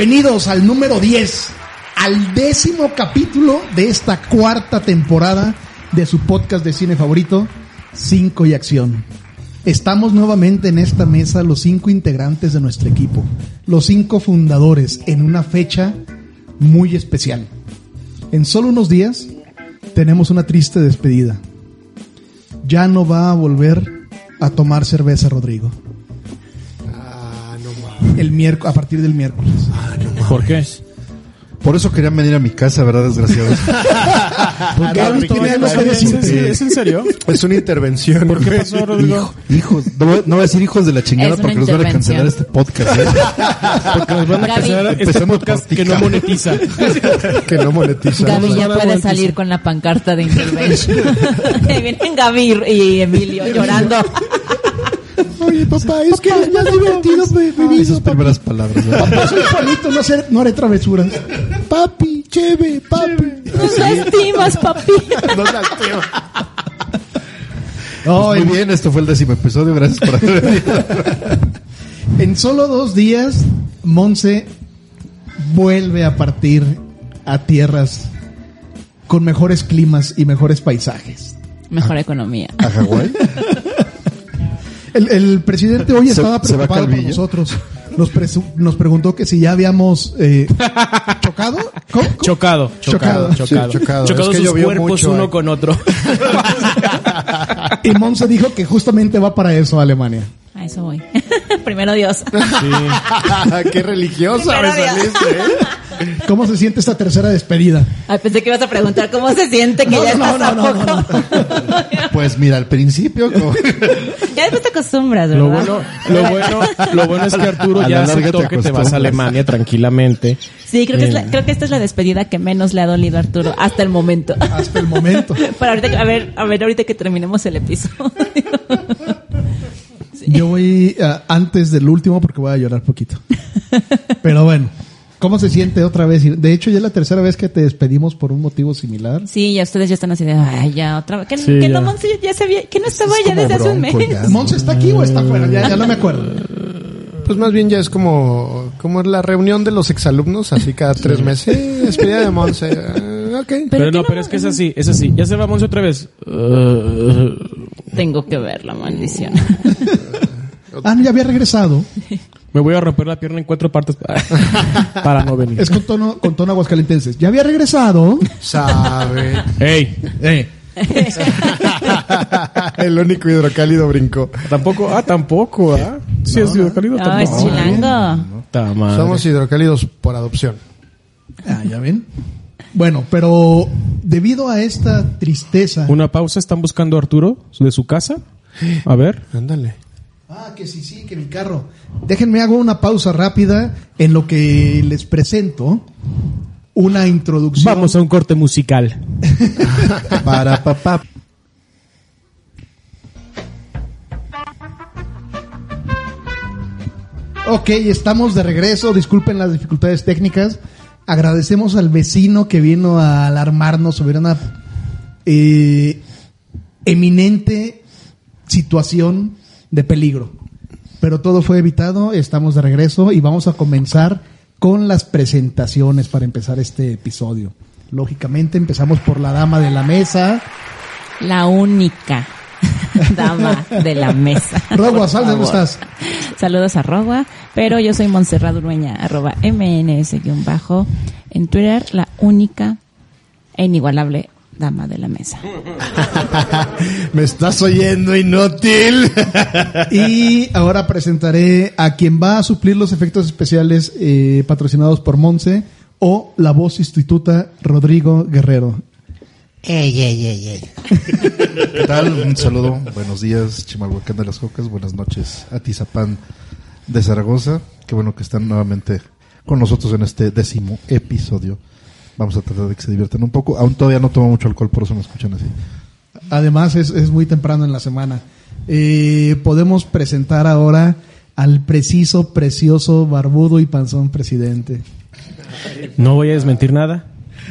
Bienvenidos al número 10, al décimo capítulo de esta cuarta temporada de su podcast de cine favorito, Cinco y Acción. Estamos nuevamente en esta mesa los cinco integrantes de nuestro equipo, los cinco fundadores, en una fecha muy especial. En solo unos días tenemos una triste despedida. Ya no va a volver a tomar cerveza Rodrigo. Ah. El miércoles, a partir del miércoles. ¿Por qué? Por eso querían venir a mi casa, ¿verdad, desgraciados? Porque Ah, que ¿Es, en- decirte. ¿Es en serio? es una intervención. ¿Por qué pasó, Rodrigo? Hijo- hijos, no, voy- no voy a decir hijos de la chingada porque nos van a cancelar este podcast, ¿eh? Porque nos van a Gaby. cancelar este podcast que no monetiza. que no monetiza. Gaby ya puede salir con la pancarta de intervention. Ahí Vienen Gaby y Emilio llorando. Oye, papá, es que es divertido mi, mi vida, Esas papi. primeras palabras. ¿verdad? Papá, soy Juanito, no, haré- no haré travesuras. Papi, cheve, papi. Nos lastimas, papi. No, Muy en, bien, esto fue el décimo episodio. Gracias por haber venido. en solo dos días, Monse vuelve a partir a tierras con mejores climas y mejores paisajes. Mejor economía. ¿A Hawái? El, el presidente hoy estaba preocupado por nosotros. Nos, presu- nos preguntó que si ya habíamos eh, chocado. ¿Cómo? ¿Cómo? Chocado, chocado, Chocado. chocado. Sí, chocado. Chocados Es que sus cuerpos mucho, uno eh. con otro. Y Monse dijo que justamente va para eso a Alemania. A eso voy. Primero Dios. Qué religiosa me saliste, ¿eh? ¿Cómo se siente esta tercera despedida? Ay, pensé que ibas a preguntar cómo se siente que No, ya no, estás no, a no, no, poco. Pues mira, al principio, como... Ya después te acostumbras, ¿verdad? Lo bueno, lo bueno, lo bueno es que Arturo A ya aceptó que te vas a Alemania tranquilamente. Sí, creo que, es la- Eh. creo que esta es la despedida que menos le ha dolido a Arturo hasta el momento. Hasta el momento. Para ahorita, a ver, a ver, ahorita que terminemos el episodio. Yo voy ah, antes del último porque voy a llorar poquito. Pero bueno, ¿cómo se siente otra vez? De hecho, ya es la tercera vez que te despedimos por un motivo similar. Sí, ya ustedes ya están así de, ay, ya otra vez. Que, Sí, que ya. no, Monse ya sabía, que no estaba Es ya desde hace un mes. ¿Monse está aquí o está afuera? Ya, ya no me acuerdo. Pues más bien ya es como, como la reunión de los exalumnos, así cada tres meses. Sí, despedida de Monse. Ah, ok. Pero no, no- pero es que es así, es así. Ya se va Monse otra vez. Uh, Tengo que ver la maldición. Ah, no, ya había regresado. me voy a romper la pierna en cuatro partes para no venir. Es con tono, con tono aguascalentenses. Ya había regresado. Sabe. Ey, Eh, El único hidrocálido brincó. tampoco, ah, tampoco, ah. Sí, es hidrocálido, No, es tampoco. chilango. Ta madre. Somos hidrocálidos por adopción. ah, ya ven. Bueno, pero debido a esta tristeza. Una pausa, ¿están buscando a Arturo de su casa? A ver. Ándale. Ah, que sí, sí, que mi carro. Déjenme hago una pausa rápida en lo que les presento una introducción. Vamos a un corte musical. Para papá. Ok, estamos de regreso. Disculpen las dificultades técnicas. Agradecemos al vecino que vino a alarmarnos sobre una eh, eminente situación de peligro. Pero todo fue evitado. Estamos de regreso y vamos a comenzar con las presentaciones para empezar este episodio. Lógicamente empezamos por la dama de la mesa. La única dama de la mesa. Rogua, sal, ¿dónde estás? Saludos a Rogua, pero yo soy Montserrat Urueña, arroba MNS-bajo. En Twitter, la única e inigualable dama de la mesa. ¿Me estás oyendo, inútil? Y ahora presentaré a quien va a suplir los efectos especiales eh, patrocinados por Monse o la voz sustituta Rodrigo Guerrero. ¿Qué tal? Un saludo. Buenos días, Chimalhuacán de las Cocas. Buenas noches, Atizapán de Zaragoza. Qué bueno que están nuevamente con nosotros en este décimo episodio. Vamos a tratar de que se diviertan un poco. Aún todavía no tomo mucho alcohol, por eso me escuchan así. Además es, es muy temprano en la semana. Eh, podemos presentar ahora al preciso, precioso, barbudo y panzón presidente. No voy a desmentir nada.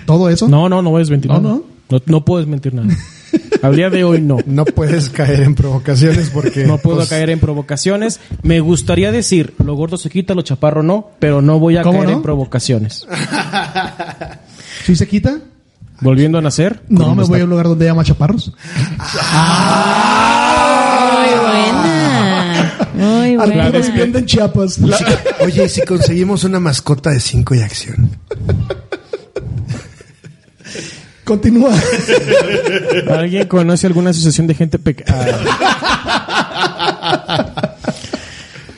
¿Todo eso? No, no, no voy a desmentir No, nada. no. No, no puedo desmentir nada. Al día de hoy no. No puedes caer en provocaciones porque... No puedo pues, caer en provocaciones. Me gustaría decir, lo gordo se quita, lo chaparro no, pero no voy a ¿Cómo caer no? en provocaciones. ¿Sí se quita? Volviendo a nacer. No, me voy a un lugar donde haya chaparros. Muy buena. Muy Arturo buena. en Chiapas. Oye, ¿y si conseguimos una mascota de 5 y acción. Continúa. ¿Alguien conoce alguna asociación de gente pequeña?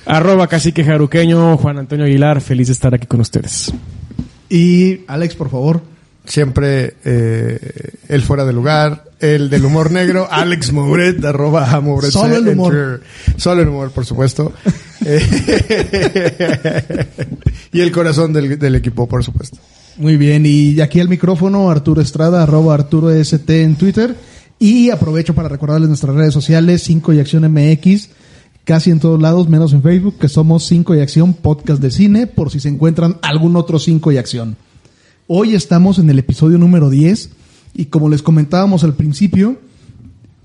Arroba cacique jaruqueño, Juan Antonio Aguilar, feliz de estar aquí con ustedes. Y Alex, por favor. Siempre eh, el fuera de lugar, el del humor negro, Alex Mouret, arroba Mouret Solo el humor. Solo el humor, por supuesto. Y el corazón del, del equipo, por supuesto. Muy bien, y aquí al micrófono Arturo Estrada, arroba Arturo ST en Twitter. Y aprovecho para recordarles nuestras redes sociales, 5 y Acción MX, casi en todos lados, menos en Facebook, que somos 5 y Acción, podcast de cine, por si se encuentran algún otro 5 y Acción. Hoy estamos en el episodio número 10 y como les comentábamos al principio,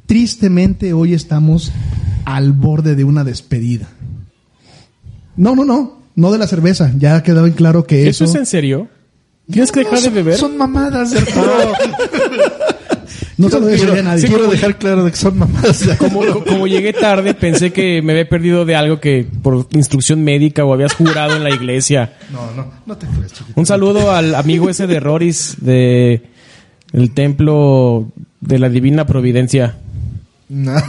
tristemente hoy estamos al borde de una despedida. No, no, no, no de la cerveza, ya quedaba en claro que ¿Eso eso... es en serio? ¿Tienes que dejar de beber? Son mamadas Arturo. No se lo quiero, dejaría a nadie. quiero dejar claro de que son de Como, co- como llegué tarde, pensé que me había perdido de algo que por instrucción médica o habías jurado en la iglesia. No, no, no te creas, chiquito. Un saludo al amigo ese de Roris de el templo de la Divina Providencia. No.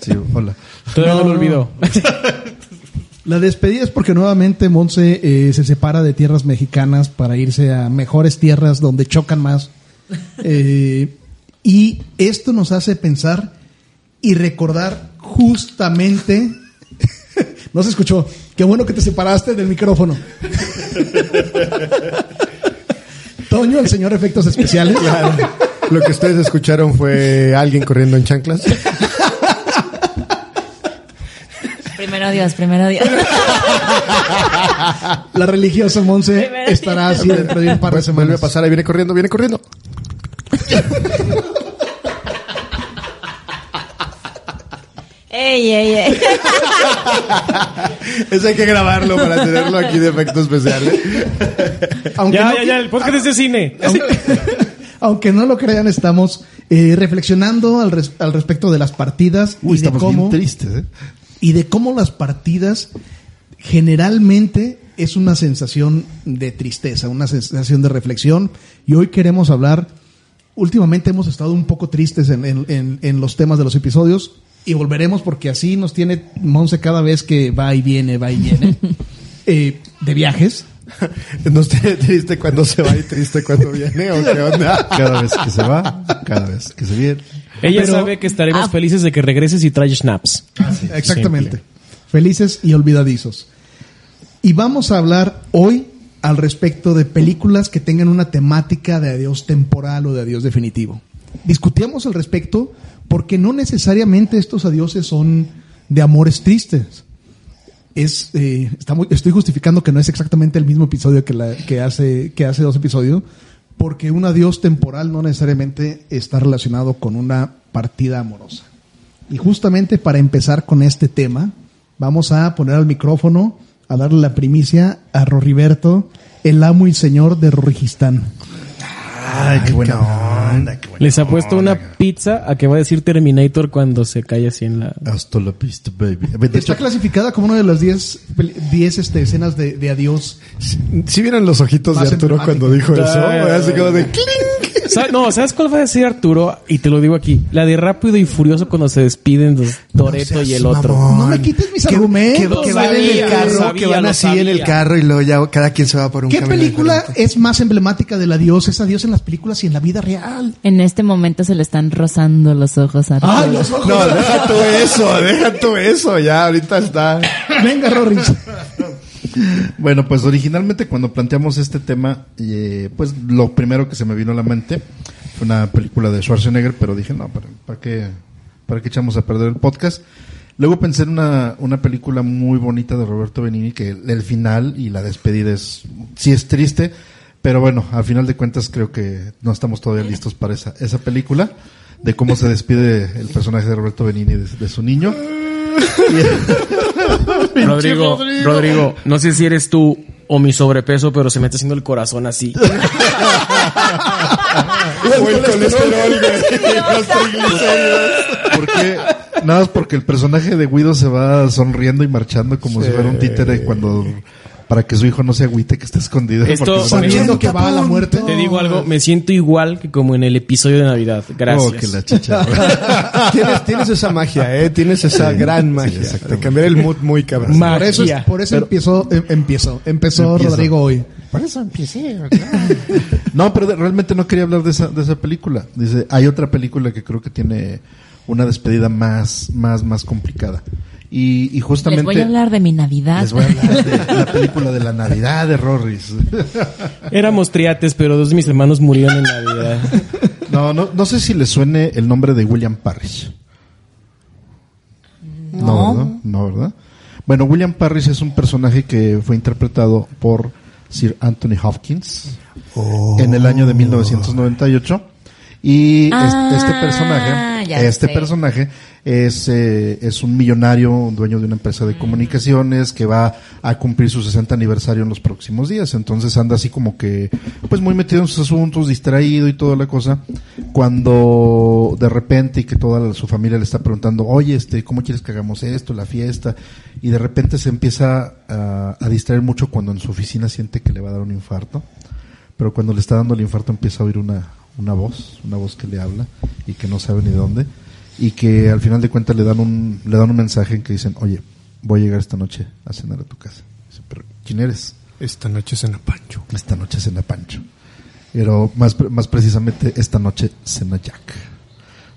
Sí, hola. Todavía no, No. lo olvido. La despedida es porque nuevamente Monse eh, se separa de tierras mexicanas para irse a mejores tierras donde chocan más. Eh, y esto nos hace pensar y recordar justamente... no se escuchó. Qué bueno que te separaste del micrófono. Toño, el señor efectos especiales. Lo que ustedes escucharon fue alguien corriendo en chanclas. Primero Dios, primero Dios. La religiosa Monse estará así dentro de un par de vuelve a pasar, ahí viene corriendo, viene corriendo. Ey, ey, ey. Eso hay que grabarlo para tenerlo aquí de efecto especial. ¿eh? Aunque ya, no ya, ya, el podcast es de cine. Aunque no lo crean, estamos eh, reflexionando al, res- al respecto de las partidas Uy, y de estamos cómo bien tristes, ¿eh? y de cómo las partidas generalmente es una sensación de tristeza, una sensación de reflexión. Y hoy queremos hablar. Últimamente hemos estado un poco tristes en, en- en- en los temas de los episodios y volveremos porque así nos tiene Monse cada vez que va y viene, va y viene eh, de viajes. ¿No esté triste cuando se va y triste cuando viene o qué onda? Cada vez que se va, cada vez que se viene. Ella Pero- sabe que estaremos felices de que regreses y traes snaps. Exactamente. Felices y olvidadizos. Y vamos a hablar hoy al respecto de películas que tengan una temática de adiós temporal o de adiós definitivo. Discutíamos al respecto porque no necesariamente estos adioses son de amores tristes. Es, eh, estoy justificando que no es exactamente el mismo episodio que, la- que, hace, que hace dos episodios, porque un adiós temporal no necesariamente está relacionado con una partida amorosa. Y justamente para empezar con este tema, vamos a poner al micrófono, a darle la primicia a Roriberto, el amo y señor de Rorigistán. Ay, qué buena onda, qué Les ha puesto una pizza a que va a decir Terminator cuando se cae así en la... Hasta la pista, baby. De Está hecho, clasificada como una de las 10 peli- 10 este, escenas de, de adiós. ¿Sí vieron los ojitos Más de Arturo cuando dijo eso? Así como de... No, ¿sabes cuál va a decir Arturo? Y te lo digo aquí. La de Rápido y Furioso cuando se despiden los Toreto y el otro. No me quites mis argumentos. Que, que van en el carro, sabía, que van así en el carro y luego ya cada quien se va por un ¿Qué camino película diferente. es más emblemática del adiós? Es adiós en las películas y en la vida real. En este momento se le están rozando los ojos a Arturo. ¡Ay, los ojos! No, deja tú eso, deja tú eso, ya ahorita está. Venga, Roris. Bueno, pues originalmente cuando planteamos este tema, eh, pues lo primero que se me vino a la mente fue una película de Schwarzenegger, pero dije, no, ¿para, qué, ¿para qué echamos a perder el podcast? Luego pensé en una, una película muy bonita de Roberto Benini, que el, el final y la despedida es, sí es triste, pero bueno, al final de cuentas creo que no estamos todavía listos para esa, esa película. de cómo se despide el personaje de Roberto Benini de, de su niño. Rodrigo, Rodrigo, no sé si eres tú o mi sobrepeso, pero se me está haciendo el corazón así. O el colesterol. Porque, nada más porque el personaje de Guido se va sonriendo y marchando como si fuera un títere cuando para que su hijo no se agüite que está escondido. Esto- porque se va- Sabiendo que va a la muerte. Te digo algo, me siento igual que como en el episodio de Navidad. Oh, Gracias. que la chicha. Tienes, tienes esa magia, ¿eh? Tienes esa Sí, gran sí, magia de exactamente. cambiar el mood muy cabrón. Ma- Por eso, es- Magia. por eso empezó, em- empezó, empezó Empieza. Rodrigo hoy. Por eso empecé. no, pero de- realmente no quería hablar de esa, de esa película. Dice, hay otra película que creo que tiene una despedida más, más, más complicada. Y, y justamente... Les voy a hablar de mi Navidad. les voy a hablar de la película de la Navidad de Rorris. Éramos triates, pero dos de mis hermanos murieron en Navidad. No, no, no sé si le suene el nombre de William Parrish. No, ¿verdad? No, ¿verdad? Bueno, William Parrish es un personaje que fue interpretado por Sir Anthony Hopkins en el año de 1998. Y Ah, este personaje, este sé. personaje es, eh, es un millonario, un dueño de una empresa de comunicaciones que va a cumplir su 60 aniversario en los próximos días. Entonces anda así como que, pues muy metido en sus asuntos, distraído y toda la cosa. Cuando de repente y que toda la- su familia le está preguntando, oye, este, ¿cómo quieres que hagamos esto, la fiesta? Y de repente se empieza a, a distraer mucho cuando en su oficina siente que le va a dar un infarto pero cuando le está dando el infarto empieza a oír una, una voz, una voz que le habla y que no sabe ni de dónde y que al final de cuentas le dan un le dan un mensaje en que dicen, "Oye, voy a llegar esta noche a cenar a tu casa." Dice, "Pero ¿quién eres?" Esta noche cena Pancho. Esta noche cena Pancho. Pero más más precisamente esta noche cena Jack.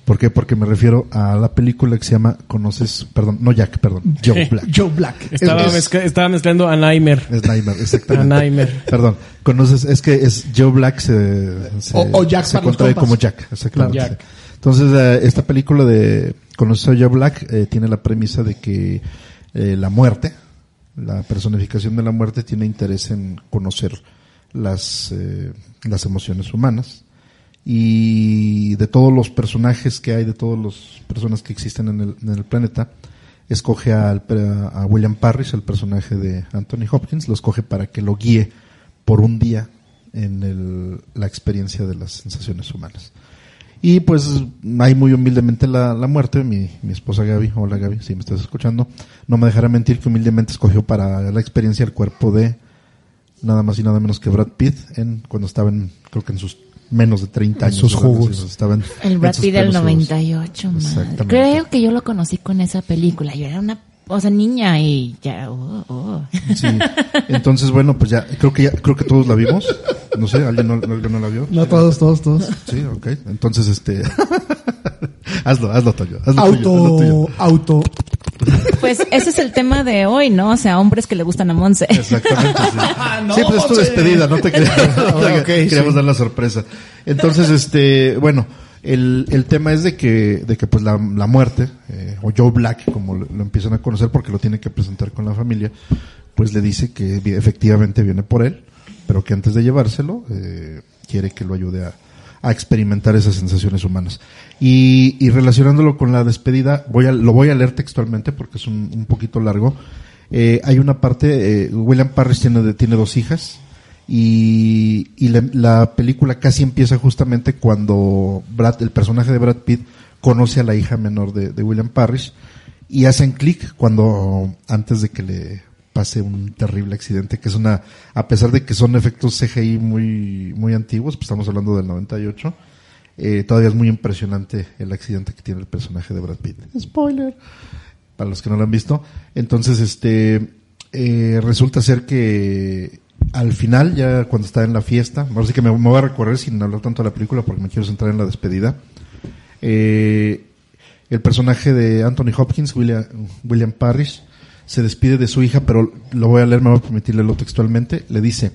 ¿Por qué? Porque me refiero a la película que se llama Conoces, perdón, no Jack, perdón, Joe Black. Joe Black. Estaba, Es- mezcla- estaba mezclando a Nightmare. Es Nightmare, exactamente. A Nightmare. Perdón, conoces, es que es Joe Black se, se, O- o Jack se contrae como Jack, exactamente. Jack. Entonces, eh, esta película de Conoces a Joe Black eh, tiene la premisa de que eh, la muerte, la personificación de la muerte tiene interés en conocer las, eh, las emociones humanas y de todos los personajes que hay, de todas las personas que existen en el, en el planeta, escoge a William Parrish, el personaje de Anthony Hopkins, lo escoge para que lo guíe por un día en el- la experiencia de las sensaciones humanas. Y pues hay muy humildemente la, la muerte, mi, mi esposa Gaby, hola Gaby, si me estás escuchando, no me dejará mentir que humildemente escogió para la experiencia el cuerpo de nada más y nada menos que Brad Pitt en, cuando estaba en, creo que en sus menos de 30 En años. sus jugos. Sí, estaba en- El Brad Pitt del plenos jugos. 98, madre. Creo que yo lo conocí con esa película. Yo era una, o sea, niña y ya, oh, oh. Sí. Entonces, bueno, pues ya, creo que ya, creo que todos la vimos. No sé, ¿alguien no, alguien no la vio? No todos, todos, todos. Sí, ok. Entonces, este, hazlo, hazlo tuyo. Hazlo tuyo, hazlo tuyo. Auto, auto. Pues ese es el tema de hoy, ¿no? O sea, hombres que le gustan a Monse. Exactamente, sí. sí, pues es tu despedida, no te quería- no te Ok, queríamos sí. dar la sorpresa. Entonces, este, bueno, el, el tema es de que, de que pues la, la muerte, eh, o Joe Black, como lo, lo empiezan a conocer porque lo tiene que presentar con la familia, pues le dice que efectivamente viene por él, pero que antes de llevárselo, eh, quiere que lo ayude a, a experimentar esas sensaciones humanas. Y, relacionándolo con la despedida, voy a, lo voy a leer textualmente porque es un, un poquito largo. Eh, hay una parte, eh, William Parrish tiene, tiene dos hijas y, y la, la película casi empieza justamente cuando Brad, el personaje de Brad Pitt conoce a la hija menor de, de William Parrish y hacen clic cuando antes de que le pase un terrible accidente que es una a pesar de que son efectos CGI muy muy antiguos pues estamos hablando del 98 eh, todavía es muy impresionante el accidente que tiene el personaje de Brad Pitt spoiler para los que no lo han visto. Entonces, este, eh, resulta ser que al final, ya cuando está en la fiesta, ahora sí que me, me voy a recorrer sin hablar tanto de la película porque me quiero centrar en la despedida. Eh, el personaje de Anthony Hopkins, William, William Parrish, se despide de su hija, pero lo voy a leer, me voy a permitir leerlo textualmente. Le dice,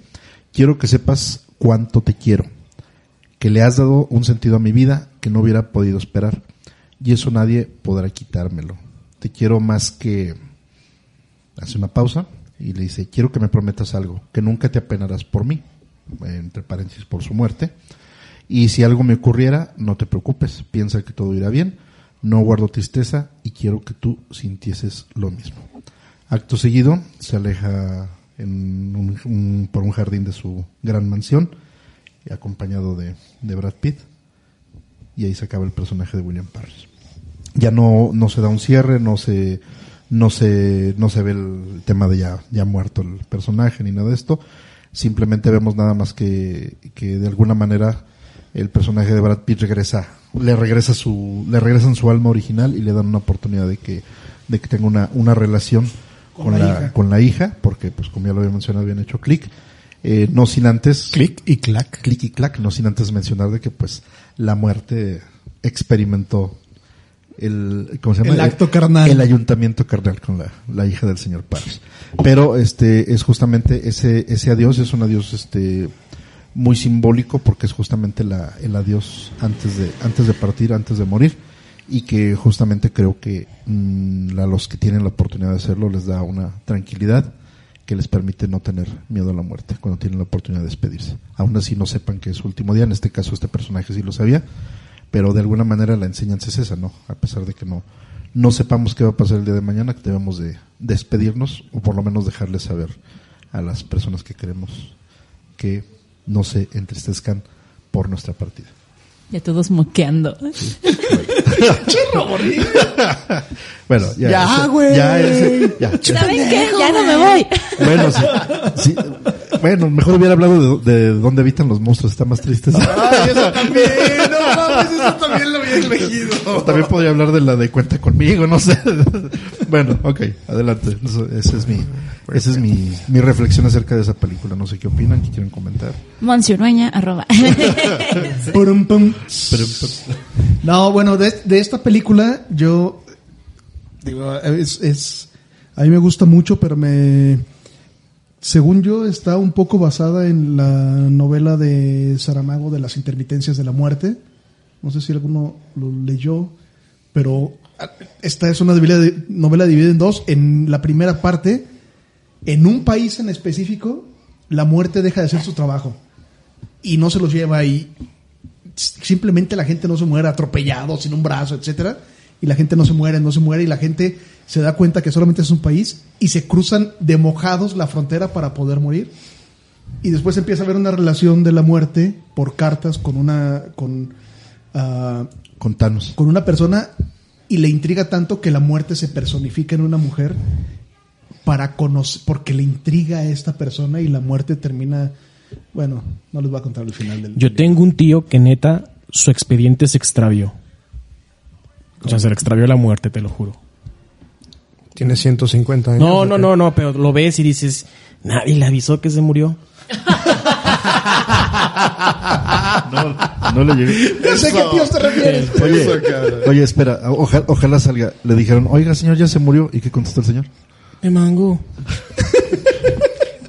quiero que sepas cuánto te quiero, que le has dado un sentido a mi vida que no hubiera podido esperar, y eso nadie podrá quitármelo. Te quiero más que... Hace una pausa y le dice, quiero que me prometas algo, que nunca te apenarás por mí, entre paréntesis, por su muerte, Y si algo me ocurriera, no te preocupes, piensa que todo irá bien, no guardo tristeza y quiero que tú sintieses lo mismo. Acto seguido, se aleja por un jardín de su gran mansión, acompañado de, de Brad Pitt, y ahí se acaba el personaje de William Parrish. Ya no, no se da un cierre, no se, no se, no se ve el tema de ya, ya muerto el personaje ni nada de esto. Simplemente vemos nada más que, que de alguna manera el personaje de Brad Pitt regresa, le regresa su, le regresan su alma original y le dan una oportunidad de que, de que tenga una, una relación Con con, la la, hija. con la hija, porque pues como ya lo había mencionado, habían hecho clic, eh, no sin antes Clic y clac. clic y clac, no sin antes mencionar de que pues la muerte experimentó el, ¿cómo se llama? El acto carnal. El ayuntamiento carnal con la, la hija del señor Parrish. Pero este es justamente ese, ese adiós, es un adiós este muy simbólico porque es justamente la, el adiós antes de, antes de partir, antes de morir y que justamente creo que mm, a los que tienen la oportunidad de hacerlo les da una tranquilidad que les permite no tener miedo a la muerte cuando tienen la oportunidad de despedirse. Aún así no sepan que es su último día, en este caso este personaje sí lo sabía, pero de alguna manera la enseñanza es esa, ¿no? A pesar de que no, no sepamos qué va a pasar el día de mañana, que debemos de despedirnos o por lo menos dejarles saber a las personas que queremos que no se entristezcan por nuestra partida. Ya todos moqueando. Bueno, ya. Ya, güey. Ya, ese- ya, ya. ¿Saben qué? Ya no me voy. Bueno, sí, sí. Bueno, mejor hubiera hablado de, de dónde habitan los monstruos, está más triste. Ay, eso también, no mames, eso también También podría hablar de la de cuenta conmigo, no sé. Bueno, ok, adelante. Esa es mi, esa es mi, mi reflexión acerca de esa película. No sé qué opinan, qué quieren comentar. Monsiurueña, arroba. No, bueno, de, de esta película yo digo, es, es a mí me gusta mucho, pero me según yo está un poco basada en la novela de Saramago de las intermitencias de la muerte. No sé si alguno lo leyó, pero esta es una novela, dividida en dos. En la primera parte, en un país en específico, la muerte deja de hacer su trabajo y no se los lleva y simplemente la gente no se muere atropellado, sin un brazo, etcétera, y la gente no se muere, no se muere, y la gente se da cuenta que solamente es un país y se cruzan de mojados la frontera para poder morir. Y después empieza a haber una relación de la muerte por cartas con una ah, contanos. con una persona y le intriga tanto que la muerte se personifica en una mujer para conocer, porque le intriga a esta persona y la muerte termina, bueno, no les voy a contar el final del Yo tengo un tío que neta, su expediente se extravió. O sea, se le extravió la muerte, te lo juro. Tiene 150 años. No, ¿o no, no, no, pero lo ves y dices, nadie le avisó que se murió. No, no le llegué. Sé qué tíos te refieres. Oye, oye, espera, ojalá, ojalá salga. Le dijeron, oiga, señor, ya se murió. ¿Y qué contestó el señor? Me mango.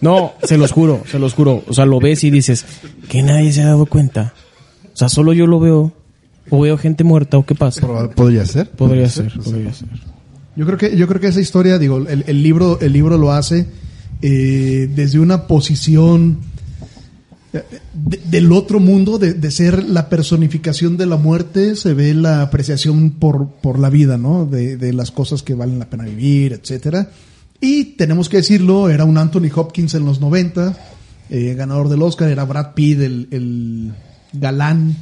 No, se los juro, se los juro. O sea, lo ves y dices, que nadie se ha dado cuenta. O sea, solo yo lo veo. O veo gente muerta, o qué pasa. ¿Podría ser? Podría ser, podría ser. Yo creo que yo creo que esa historia, digo, el, el libro el libro lo hace eh, desde una posición eh, de- del otro mundo, de, de ser la personificación de la muerte, se ve la apreciación por, por la vida, ¿no? De, de las cosas que valen la pena vivir, etcétera. Y tenemos que decirlo, era un Anthony Hopkins en los 90, eh, ganador del Oscar, era Brad Pitt, el, el galán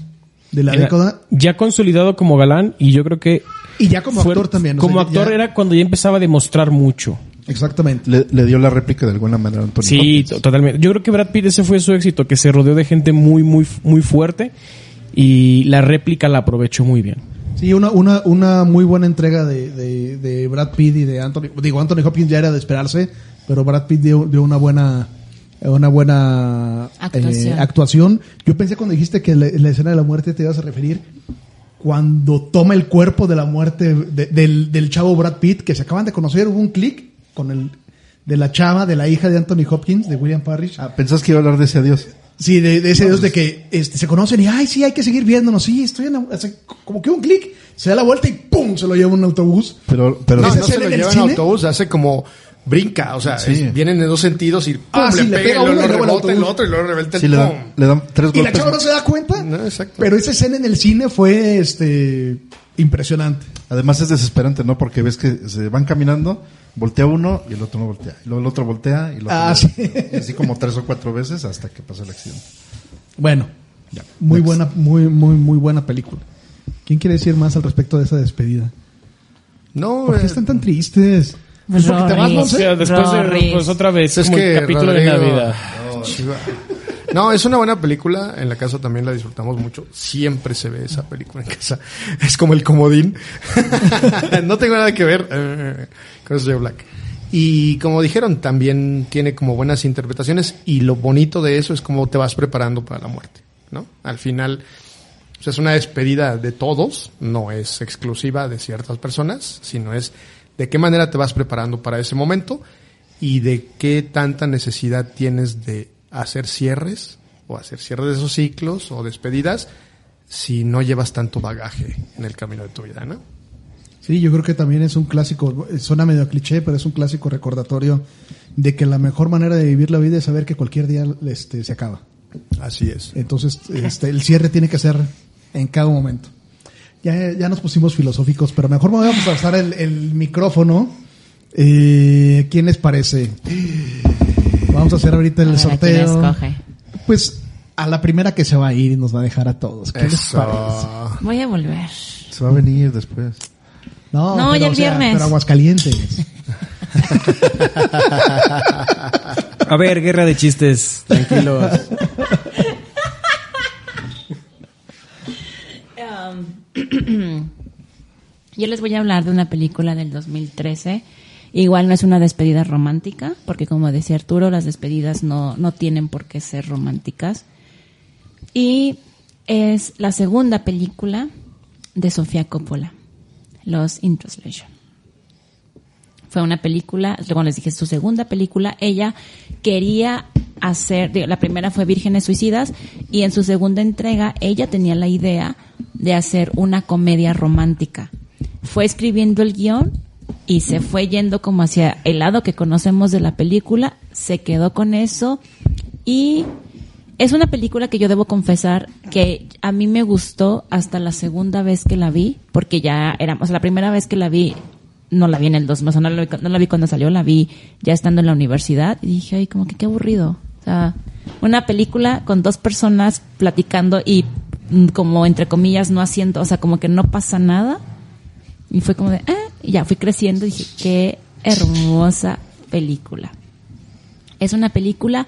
de la Era década. ya consolidado como galán y yo creo que Y ya como actor también. o como sea, actor ya- era cuando ya empezaba a demostrar mucho. Exactamente. Le, le dio la réplica de alguna manera a Anthony Sí, Hopkins. totalmente. Yo creo que Brad Pitt ese fue su éxito, que se rodeó de gente muy, muy, muy fuerte y la réplica la aprovechó muy bien. Sí, una, una, una muy buena entrega de, de, de Brad Pitt y de Anthony. Digo, Anthony Hopkins ya era de esperarse, pero Brad Pitt dio, dio una buena una buena Actuación. eh, actuación. Yo pensé cuando dijiste que la, la escena de la muerte te ibas a referir cuando toma el cuerpo de la muerte de- del, del chavo Brad Pitt, que se acaban de conocer, hubo un clic con el de la chava, de la hija de Anthony Hopkins, de William Parrish. Ah, ¿Pensás que iba a hablar de ese adiós? Sí, de, de ese Dios de que este, se conocen y, ay, sí, hay que seguir viéndonos. Sí, estoy en. sea, como que un clic, se da la vuelta y ¡pum! Se lo lleva un autobús. Pero, pero No, ¿Esa no se lo en el lleva en cine? autobús, hace como brinca, o sea, Sí. es- vienen en dos sentidos y ¡pum! Ah, sí, le pega, pega y luego uno y lo luego el rebota el otro. y luego rebota el Sí, le dan, le dan tres Y la golpes. chava no se da cuenta. No, exacto. Pero esa escena en el cine fue este impresionante. Además es desesperante, ¿no? Porque ves que se van caminando, voltea uno y el otro no voltea. Y luego el otro voltea y el otro Ah, no. sí. Y Así como tres o cuatro veces hasta que pasa el accidente. Bueno, muy Next. buena, muy, muy, muy buena película. ¿Quién quiere decir más al respecto de esa despedida? No, ¿Por qué eh, están tan tristes? ¿Es porque te vas, Rory. O Monse? sea, después de, pues otra vez, es como que el capítulo de Navidad. Chiva. No, es una buena película. En la casa también la disfrutamos mucho. Siempre se ve esa película en casa. Es como el comodín. no tengo nada que ver eh, con eso Black. Y como dijeron, también tiene como buenas interpretaciones. Y lo bonito de eso es cómo te vas preparando para la muerte. ¿no? Al final, o sea, es una despedida de todos. No es exclusiva de ciertas personas, sino es de qué manera te vas preparando para ese momento y de qué tanta necesidad tienes de hacer cierres o hacer cierres de esos ciclos o despedidas si no llevas tanto bagaje en el camino de tu vida, ¿no? Sí, yo creo que también es un clásico, suena medio cliché, pero es un clásico recordatorio de que la mejor manera de vivir la vida es saber que cualquier día este, se acaba. Así es. Entonces, este, el cierre tiene que ser en cada momento. Ya, ya nos pusimos filosóficos, pero mejor me voy a pasar el, el micrófono. Eh, ¿Quién les parece? Vamos a hacer ahorita A el ver, ¿a quién sorteo. escoge? Pues a la primera que se va a ir y nos va a dejar a todos. ¿Qué les parece? Voy a volver. Se va a venir después. No, No, ya el viernes. Pero Aguascalientes. A ver, guerra de chistes, tranquilos. Yo les voy a hablar de una película del 2013. Igual no es una despedida romántica, porque como decía Arturo, las despedidas no, no tienen por qué ser románticas. Y es la segunda película de Sofía Coppola, Los in. Fue una película, como les dije, su segunda película. Ella quería hacer, digo, la primera fue Vírgenes Suicidas y en su segunda entrega ella tenía la idea de hacer una comedia romántica. Fue escribiendo el guion y se fue yendo como hacia el lado que conocemos de la película, se quedó con eso y es una película que yo debo confesar que a mí me gustó hasta la segunda vez que la vi, porque ya era, o sea, la primera vez que la vi, no la vi en el 2000, o sea, no la, vi, no la vi cuando salió, la vi ya estando en la universidad y dije, ay, como que qué aburrido. O sea, una película con dos personas platicando y mm, como entre comillas no haciendo, o sea, como que no pasa nada. Y fue como de, eh, y ya fui creciendo y dije, qué hermosa película. Es una película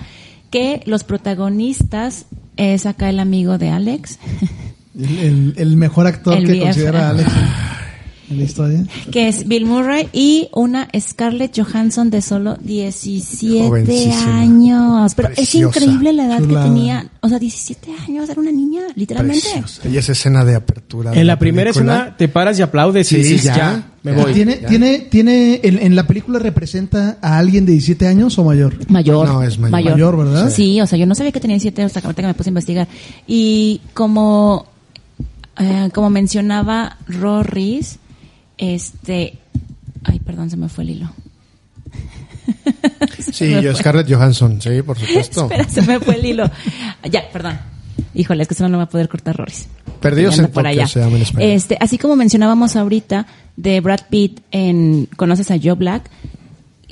que los protagonistas es acá el amigo de Alex, El, el- el mejor actor El que considera Alex en la historia. que es Bill Murray y una Scarlett Johansson de solo 17 Jovencísima. años. Pero Preciosa. es increíble la edad Chulada. que tenía. O sea, 17 años, era una niña, literalmente. Preciosa. Y esa escena de apertura. de En la primera es película. una, te paras y aplaudes y dices, ya, ya, me voy. ¿Tiene, ya. tiene, tiene, en, en la película representa a alguien de 17 años o mayor? Mayor. No, es mayor. Mayor, ¿verdad? Sí, o sea, yo no sabía que tenía 17 años hasta ahorita que me puse a investigar. Y como, eh, como mencionaba Rorris, este, ay, perdón, se me fue el hilo. Sí, yo Scarlett Johansson, sí, por supuesto. Espera, se me fue el hilo. Ya, perdón. Híjole, es que eso no lo va a poder cortar Rorris. Perdidos en Tokio se llama en. Este, así como mencionábamos ahorita de Brad Pitt en ¿Conoces a Joe Black?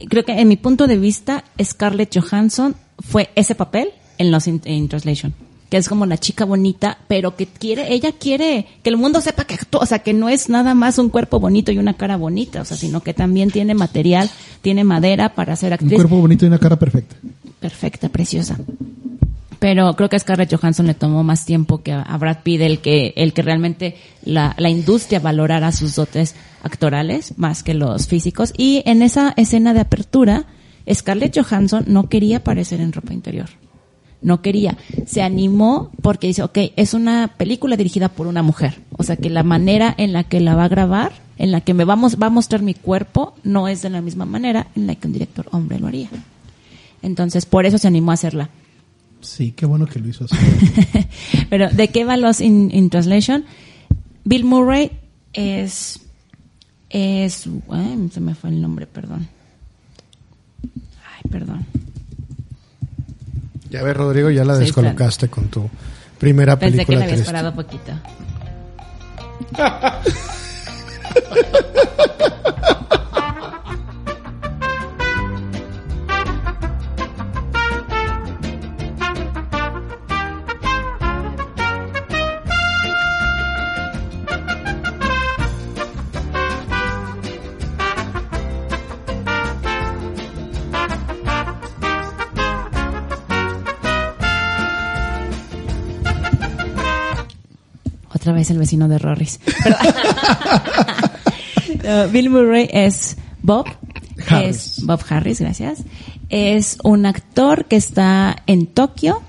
Creo que en mi punto de vista Scarlett Johansson fue ese papel en Los in, in Translation, que es como la chica bonita, pero que quiere ella quiere que el mundo sepa que actúa, o sea, que no es nada más un cuerpo bonito y una cara bonita, o sea, sino que también tiene material, tiene madera para ser Un actriz cuerpo bonito y una cara perfecta. perfecta, preciosa. Pero creo que a Scarlett Johansson le tomó más tiempo que a, a Brad Pitt el que, el que realmente la, la industria valorara sus dotes actorales más que los físicos. Y en esa escena de apertura, Scarlett Johansson no quería aparecer en ropa interior. No quería. Se animó porque dice, ok, es una película dirigida por una mujer. O sea que la manera en la que la va a grabar, en la que me vamos, va a mostrar mi cuerpo, no es de la misma manera en la que un director hombre lo haría. Entonces, por eso se animó a hacerla. Sí, qué bueno que lo hizo así. Pero, ¿de qué va los in, in Translation? Bill Murray es. es ay, se me fue el nombre, perdón. perdón. Ya ves, Rodrigo, ya la Sí, descolocaste con tu primera Pensé que película le habías triste. parado poquito. Otra vez el vecino de Rorris. No, Bill Murray es Bob. Harris. Es Bob Harris, gracias. Es un actor que está en Tokio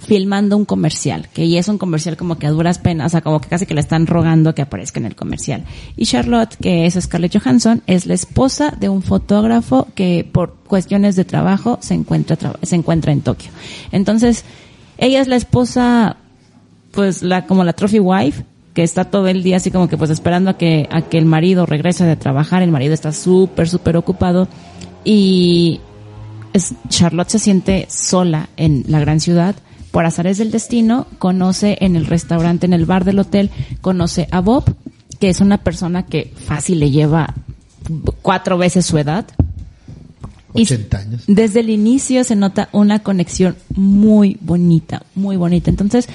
filmando un comercial, que ya es un comercial como que a duras penas, o sea, como que casi que le están rogando que aparezca en el comercial. Y Charlotte, que es Scarlett Johansson, es la esposa de un fotógrafo que por cuestiones de trabajo se encuentra, tra- se encuentra en Tokio. Entonces, ella es la esposa pues la como la trophy wife que está todo el día así como que pues esperando a que a que el marido regrese de trabajar el marido está súper súper ocupado y es- Charlotte se siente sola en la gran ciudad por azares del destino conoce en el restaurante en el bar del hotel conoce a Bob que es una persona que fácil le lleva cuatro veces su edad y 80 años. desde el inicio se nota una conexión muy bonita, muy bonita. Entonces,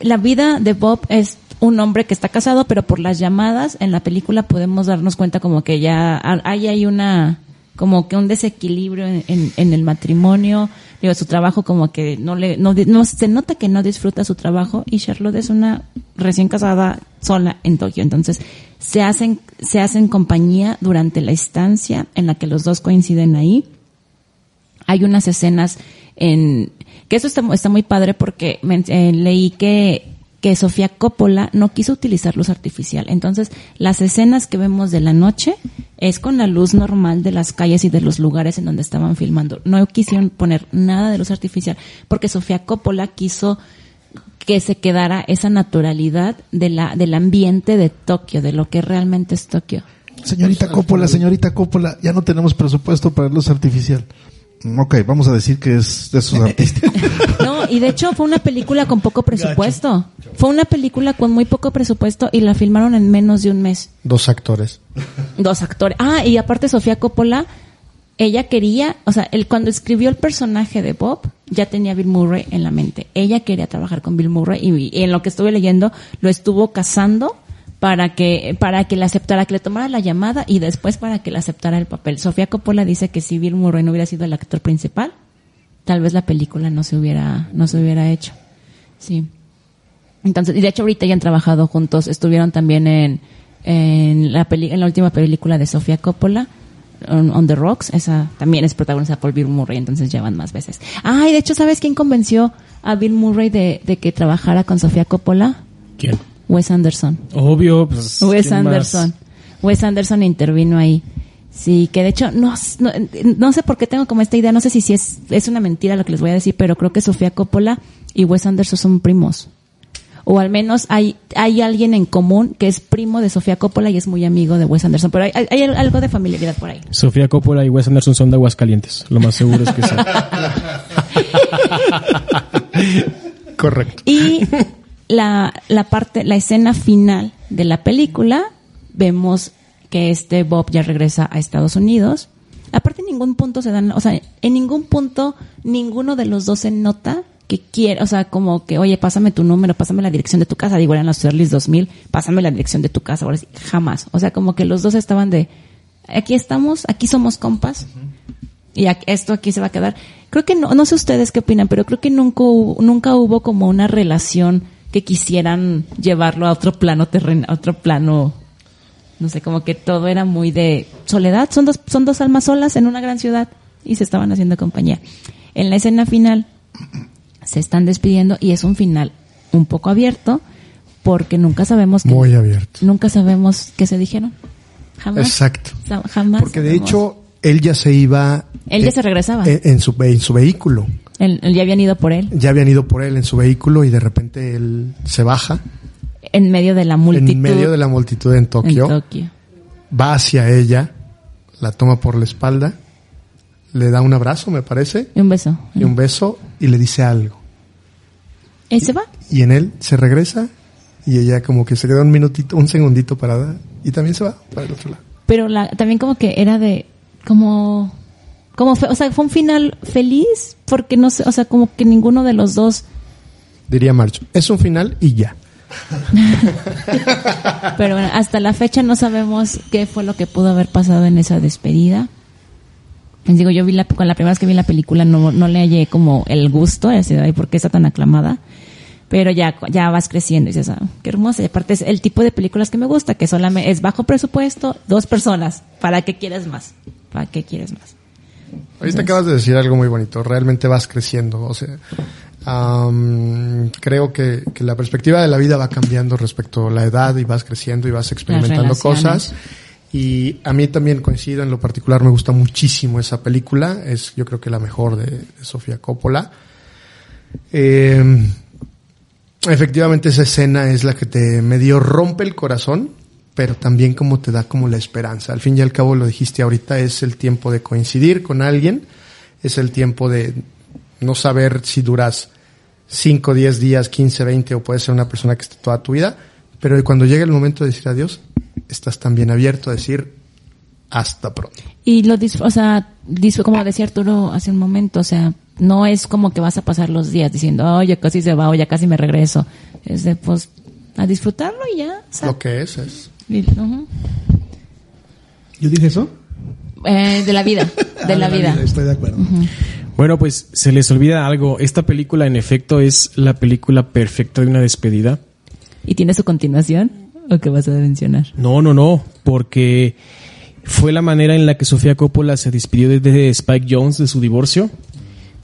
la vida de Bob es un hombre que está casado, pero por las llamadas en la película podemos darnos cuenta como que ya hay, hay una, como que un desequilibrio en, en- el matrimonio, digo, su trabajo como que no le, no, no, se nota que no disfruta su trabajo y Charlotte es una recién casada sola en Tokio. Entonces, se hacen, se hacen compañía durante la estancia en la que los dos coinciden ahí hay unas escenas en que eso está, está muy padre porque eh, leí que que Sofía Coppola no quiso utilizar luz artificial. Entonces, las escenas que vemos de la noche es con la luz normal de las calles y de los lugares en donde estaban filmando. No quisieron poner nada de luz artificial porque Sofía Coppola quiso que se quedara esa naturalidad de la, del ambiente de Tokio, de lo que realmente es Tokio. Señorita Coppola, señorita Coppola, ya no tenemos presupuesto para luz artificial. Ok, vamos a decir que es de esos artísticos. No, y de hecho fue una película con poco presupuesto. Fue una película con muy poco presupuesto y la filmaron en menos de un mes. Dos actores. Dos actores. Ah, y aparte Sofía Coppola, ella quería, o sea, él cuando escribió el personaje de Bob, ya tenía a Bill Murray en la mente. Ella quería trabajar con Bill Murray y, y en lo que estuve leyendo lo estuvo casando para que para que le aceptara, que le tomara la llamada y después para que le aceptara el papel. Sofía Coppola dice que si Bill Murray no hubiera sido el actor principal, tal vez la película no se hubiera no se hubiera hecho. Sí. Entonces, y de hecho ahorita ya han trabajado juntos, estuvieron también en en la peli- en la última película de Sofía Coppola, On, the Rocks, esa también es protagonizada por Bill Murray, entonces llevan más veces. Ah, y de hecho, ¿sabes quién convenció a Bill Murray de, de que trabajara con Sofía Coppola? ¿Quién? Wes Anderson. Obvio, pues. Wes. Anderson. Wes Anderson intervino ahí. Sí, que de hecho, no, no, no sé por qué tengo como esta idea, no sé si, si es, es una mentira lo que les voy a decir, pero creo que Sofía Coppola y Wes Anderson son primos. O al menos hay, hay alguien en común que es primo de Sofía Coppola y es muy amigo de Wes Anderson, pero hay, hay- hay algo de familiaridad por ahí. Sofía Coppola y Wes Anderson son de Aguascalientes. Lo más seguro es que sí. Correcto. Y la, la parte, la escena final de la película, vemos que este Bob ya regresa a Estados Unidos. Aparte en ningún punto se dan, o sea, en ningún punto ninguno de los dos se nota que quiere, o sea, como que, oye, pásame tu número, pásame la dirección de tu casa, digo, eran los Earlys 2000, pásame la dirección de tu casa, ahora sí, jamás. O sea, como que los dos estaban de, aquí estamos, aquí somos compas, y esto aquí se va a quedar. Creo que no, no sé ustedes qué opinan, pero creo que nunca hubo, nunca hubo como una relación que quisieran llevarlo a otro plano terreno, a otro plano, no sé, como que todo era muy de soledad, son dos, son dos almas solas en una gran ciudad y se estaban haciendo compañía. En la escena final se están despidiendo y es un final un poco abierto porque nunca sabemos qué- Muy abierto. nunca sabemos qué se dijeron. Jamás. Exacto. Jamás. Porque de sabemos. hecho, él ya se iba. Él ya se regresaba. En, en su, en su vehículo. Él- él ya habían ido por él. Ya habían ido por él en su vehículo y de repente él se baja En medio de la multitud. en medio de la multitud en Tokio. En Tokio. Va hacia ella, la toma por la espalda, le da un abrazo, me parece, Y un beso. y un beso, y le dice algo. ¿Y se va? Y en él se regresa, y ella como que se queda un minutito, un segundito parada, y también se va para el otro lado. Pero la, también como que era de, como, como, fe- o sea, fue un final feliz, porque no sé, o sea, como que ninguno de los dos, Diría March, es un final y ya. pero bueno, hasta la fecha no sabemos qué fue lo que pudo haber pasado en esa despedida. Les digo, yo vi la, con la primera vez que vi la película no, no le hallé como el gusto, así de, "Ay, ¿por qué está tan aclamada? Pero ya, ya vas creciendo y dices, ah, qué hermosa. Y aparte es el tipo de películas que me gusta, que solamente es bajo presupuesto, dos personas. ¿Para qué quieres más? ¿Para qué quieres más? Ahorita acabas de decir algo muy bonito, realmente vas creciendo, o sea, am, creo que, que la perspectiva de la vida va cambiando respecto a la edad y vas creciendo y vas experimentando cosas. Y a mí también coincido, en lo particular me gusta muchísimo esa película, es yo creo que la mejor de, de Sofía Coppola. Eh, efectivamente esa escena es la que te medio rompe el corazón, pero también como te da como la esperanza. Al fin y al cabo lo dijiste ahorita, es el tiempo de coincidir con alguien, es el tiempo de no saber si duras 5, 10 días, 15, 20 o puede ser una persona que esté toda tu vida, pero cuando llega el momento de decir adiós, estás también abierto a decir hasta pronto. Y lo o sea, como decía Arturo hace un momento, o sea, no es como que vas a pasar los días diciendo, oh, ya casi se va o ya casi me regreso. Es de, pues, a disfrutarlo y ya. o sea, Lo que es es. ¿Yo dije eso? Eh, de la vida, de Ah, la vida. Estoy de acuerdo. Bueno, pues se les olvida algo. Esta película, en efecto, es la película perfecta de una despedida. ¿Y tiene su continuación? ¿O qué vas a mencionar? No, no, no, porque fue la manera en la que Sofía Coppola se despidió de Spike Jones de su divorcio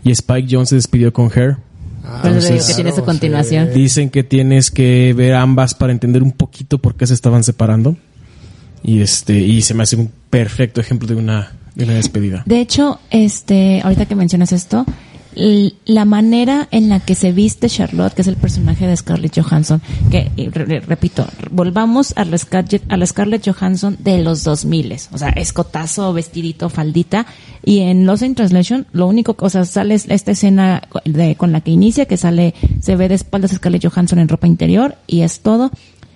y Spike Jones se despidió con Her. Digo Entonces, que tiene su claro, continuación. Dicen que tienes que ver ambas para entender un poquito por qué se estaban separando. Y este, y se me hace un perfecto ejemplo de una, de una despedida. De hecho, este, ahorita que mencionas esto, la manera en la que se viste Charlotte, que es el personaje de Scarlett Johansson, que, repito, volvamos a la, Scarlett, Johansson de los 2000 o sea, escotazo, vestidito, faldita, y en Lost in Translation, lo único, o sea, sale esta escena con la que inicia, que sale, se ve de espaldas Scarlett Johansson en ropa interior, y es todo.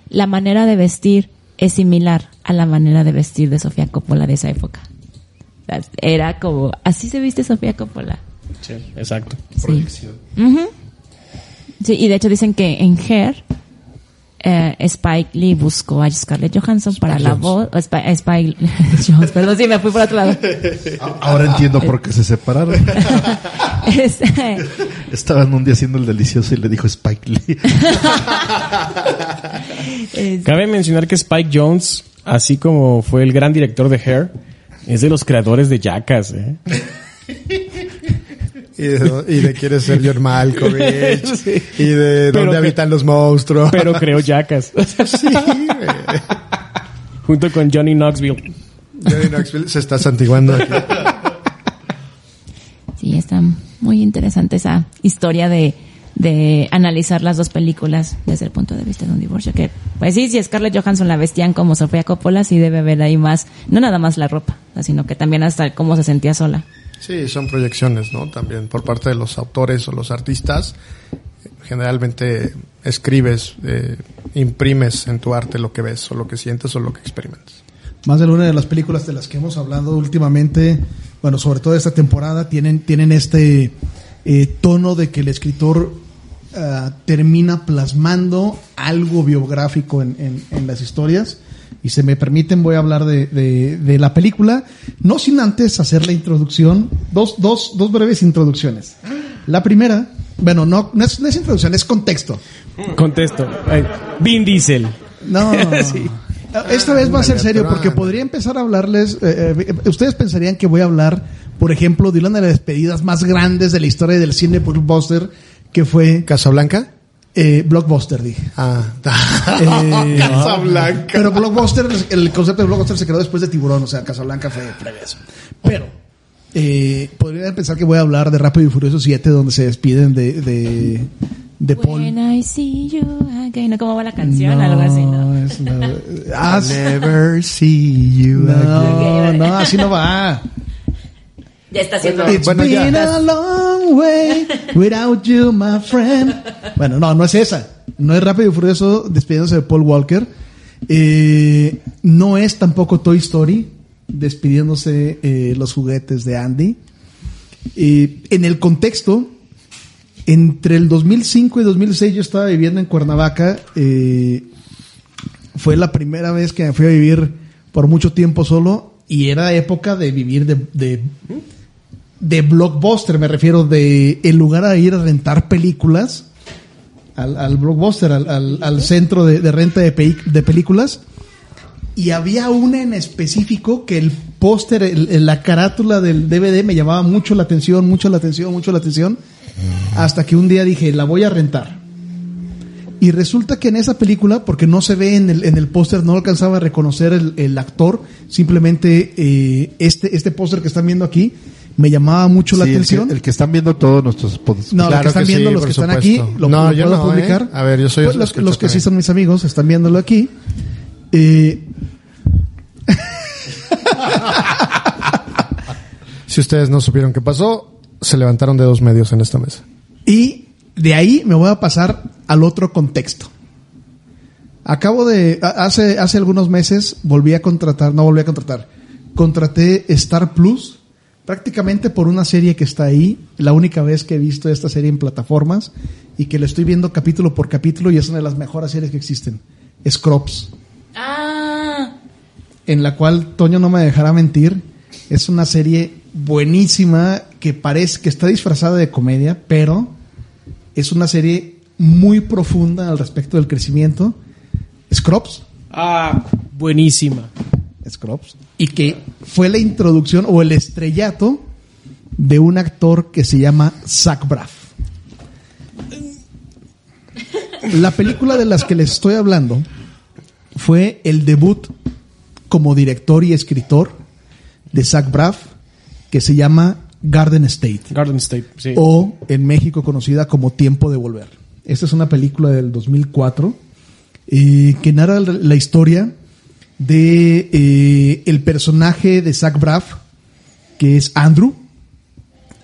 La manera de vestir es similar a la manera de vestir de Sofía Coppola de esa época. Era como, así se viste Sofía Coppola. Sí, exacto. Sí. Ujú. Sí, y de hecho dicen que en Her, eh, Spike Lee buscó a Scarlett Johansson para la voz. Spike Jones, perdón, sí, me fui por otro lado. Ahora entiendo por qué se separaron. Es, Estaban un día haciendo el delicioso y le dijo Spike Lee. es- Cabe mencionar que Spike Jones, así como fue el gran director de Hair, es de los creadores de Jackass. ¿eh? Y de, y de quieres ser John Malkovich. Sí. Y de Pero dónde que- habitan los monstruos. Pero creó Jackass. sí, güey. junto con Johnny Knoxville. Johnny Knoxville se está santiguando aquí. sí, está muy interesante esa historia de, de analizar las dos películas desde el punto de vista de un divorcio. Que, pues sí, si Scarlett Johansson la vestían como Sofía Coppola, sí debe haber ahí más, no nada más la ropa, sino que también hasta cómo se sentía sola. Sí, son proyecciones, ¿no? También por parte de los autores o los artistas. Generalmente escribes, eh, imprimes en tu arte lo que ves o lo que sientes o lo que experimentas. Más de una de las películas de las que hemos hablado últimamente, bueno, sobre todo esta temporada, tienen, tienen este eh, tono de que el escritor ah, termina plasmando algo biográfico en, en- en las historias. Y si me permiten, voy a hablar de, de- de la película, no sin antes hacer la introducción, dos, dos, dos breves introducciones. La primera, bueno, no, no es, no es introducción, es contexto. Contesto. Ay, Vin Diesel. No, Sí. esta vez va a ser serio porque podría empezar a hablarles. eh, eh, ustedes pensarían que voy a hablar, por ejemplo, de una de las despedidas más grandes de la historia del cine blockbuster, que fue ¿Casablanca? eh, blockbuster, dije. Ah. Eh, Casablanca. Pero blockbuster, el concepto de blockbuster se creó después de Tiburón, o sea, Casablanca fue previo. Pero eh, podrían pensar que voy a hablar de Rápido y Furioso 7, donde se despiden de de, de Paul. When I see you again, ¿no? ¿Cómo va la canción? Algo así, ¿no? es una- ah, Never see you No, again. no, así no va. Ya está haciendo. Bueno, It's bueno, been ya. a long way without you, my friend. Bueno, no, no es esa. No es Rápido y Furioso despidiéndose de Paul Walker. Eh, no es tampoco Toy Story despidiéndose eh, los juguetes de Andy. Eh, en el contexto, entre el 2005 y 2006 yo estaba viviendo en Cuernavaca. eh, fue la primera vez que me fui a vivir por mucho tiempo solo y era época de vivir de, de, de blockbuster, me refiero de el lugar a ir a rentar películas al, blockbuster, al, centro de, renta de, pe- de películas. Y había una en específico que el póster, la carátula del DVD me llamaba mucho la atención, mucho la atención, mucho la atención. Hasta que un día dije, la voy a rentar. Y resulta que en esa película, porque no se ve en el, en el póster, no alcanzaba a reconocer el, el actor, simplemente eh, este, este póster que están viendo aquí me llamaba mucho la Sí, el que- atención. El que, están viendo todos nuestros podcasts. No, Claro que están que viendo sí, los que están supuesto. aquí, lo, No, lo yo puedo no, ¿eh? publicar. A ver, yo soy Pues los, los que sí son mis amigos están viéndolo aquí. Eh, Si ustedes no supieron qué pasó, se levantaron de dos medios en esta mesa. y de ahí me voy a pasar al otro contexto. Acabo de, hace, hace algunos meses volví a contratar, no volví a contratar, contraté Star Plus prácticamente por una serie que está ahí, la única vez que he visto esta serie en plataformas y que la estoy viendo capítulo por capítulo y es una de las mejores series que existen. Scrubs. Ah, en la cual Toño no me dejará mentir. Es una serie buenísima que parece que está disfrazada de comedia, pero es una serie muy profunda al respecto del crecimiento. Scrubs. Ah, buenísima. Scrubs. Y que fue la introducción o el estrellato de un actor que se llama Zach Braff. La película de las que les estoy hablando fue el debut como director y escritor de Zach Braff, que se llama Garden State, Garden State, sí. o en México conocida como Tiempo de Volver. Esta es una película del 2004 eh, que narra la la historia de eh, el personaje de Zach Braff, que es Andrew.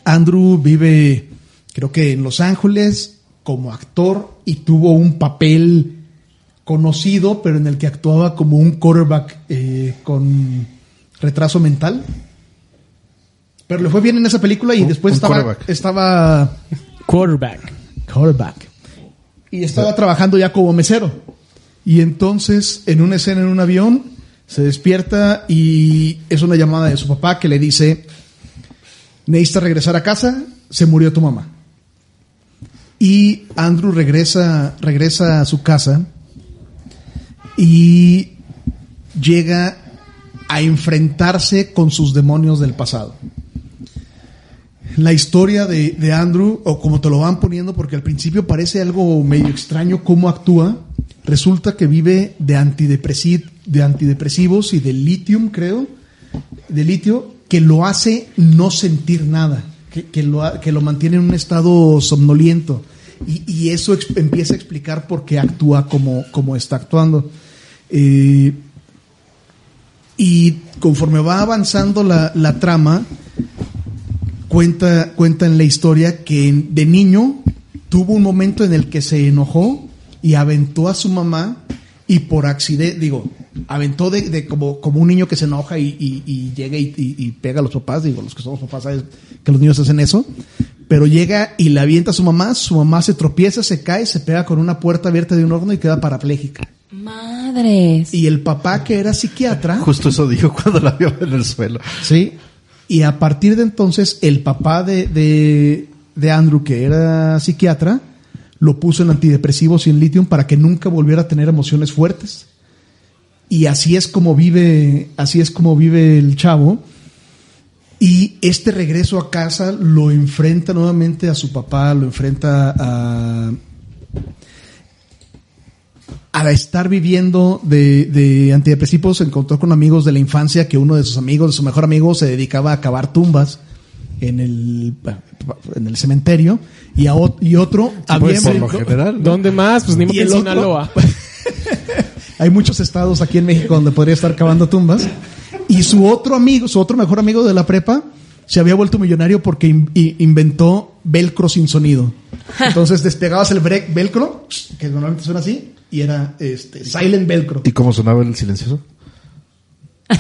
Andrew vive, creo que en Los Ángeles, como actor y tuvo un papel conocido, pero en el que actuaba como un quarterback eh, con retraso mental. Pero le fue bien en esa película y Un- después un estaba, quarterback. estaba Quarterback. quarterback. Y estaba trabajando ya como mesero. Y entonces, en una escena en un avión, se despierta y es una llamada de su papá que le dice, necesitas regresar a casa, se murió tu mamá. Y Andrew regresa, regresa a su casa y llega a enfrentarse con sus demonios del pasado la historia de, de Andrew, o como te lo van poniendo, porque al principio parece algo medio extraño cómo actúa, resulta que vive de, antidepresi- de antidepresivos y de litium, creo, de litio, que lo hace no sentir nada, que, que lo, que lo mantiene en un estado somnoliento. Y, y eso empieza a explicar por qué actúa como, como está actuando. Eh, y conforme va avanzando la, la trama, cuenta, cuenta en la historia que de niño tuvo un momento en el que se enojó y aventó a su mamá y por accidente, digo, aventó de, de como, como un niño que se enoja y, y- y llega y, y- y pega a los papás, digo, los que somos papás saben que los niños hacen eso, pero llega y le avienta a su mamá, su mamá se tropieza, se cae, se pega con una puerta abierta de un horno y queda parapléjica. madres. Y el papá que era psiquiatra, Justo eso dijo cuando la vio en el suelo. Sí. Y a partir de entonces, el papá de, de, de Andrew, que era psiquiatra, lo puso en antidepresivos y en litio para que nunca volviera a tener emociones fuertes. Y así es como vive, así es como vive el chavo. Y este regreso a casa lo enfrenta nuevamente a su papá, lo enfrenta a, al estar viviendo de, de antidepresivos, se encontró con amigos de la infancia que uno de sus amigos, de su mejor amigo, se dedicaba a cavar tumbas en el, en el cementerio y, a, ot- y otro había Pues, por lo enfrentó- general. ¿no? ¿Dónde más? Pues ni en Sinaloa. Hay muchos estados aquí en México donde podría estar cavando tumbas. Y su otro amigo, su otro mejor amigo de la prepa, se había vuelto millonario porque in- inventó velcro sin sonido. Entonces despegabas el velcro, que normalmente suena así, y era este, silent velcro. ¿Y cómo sonaba el silencioso?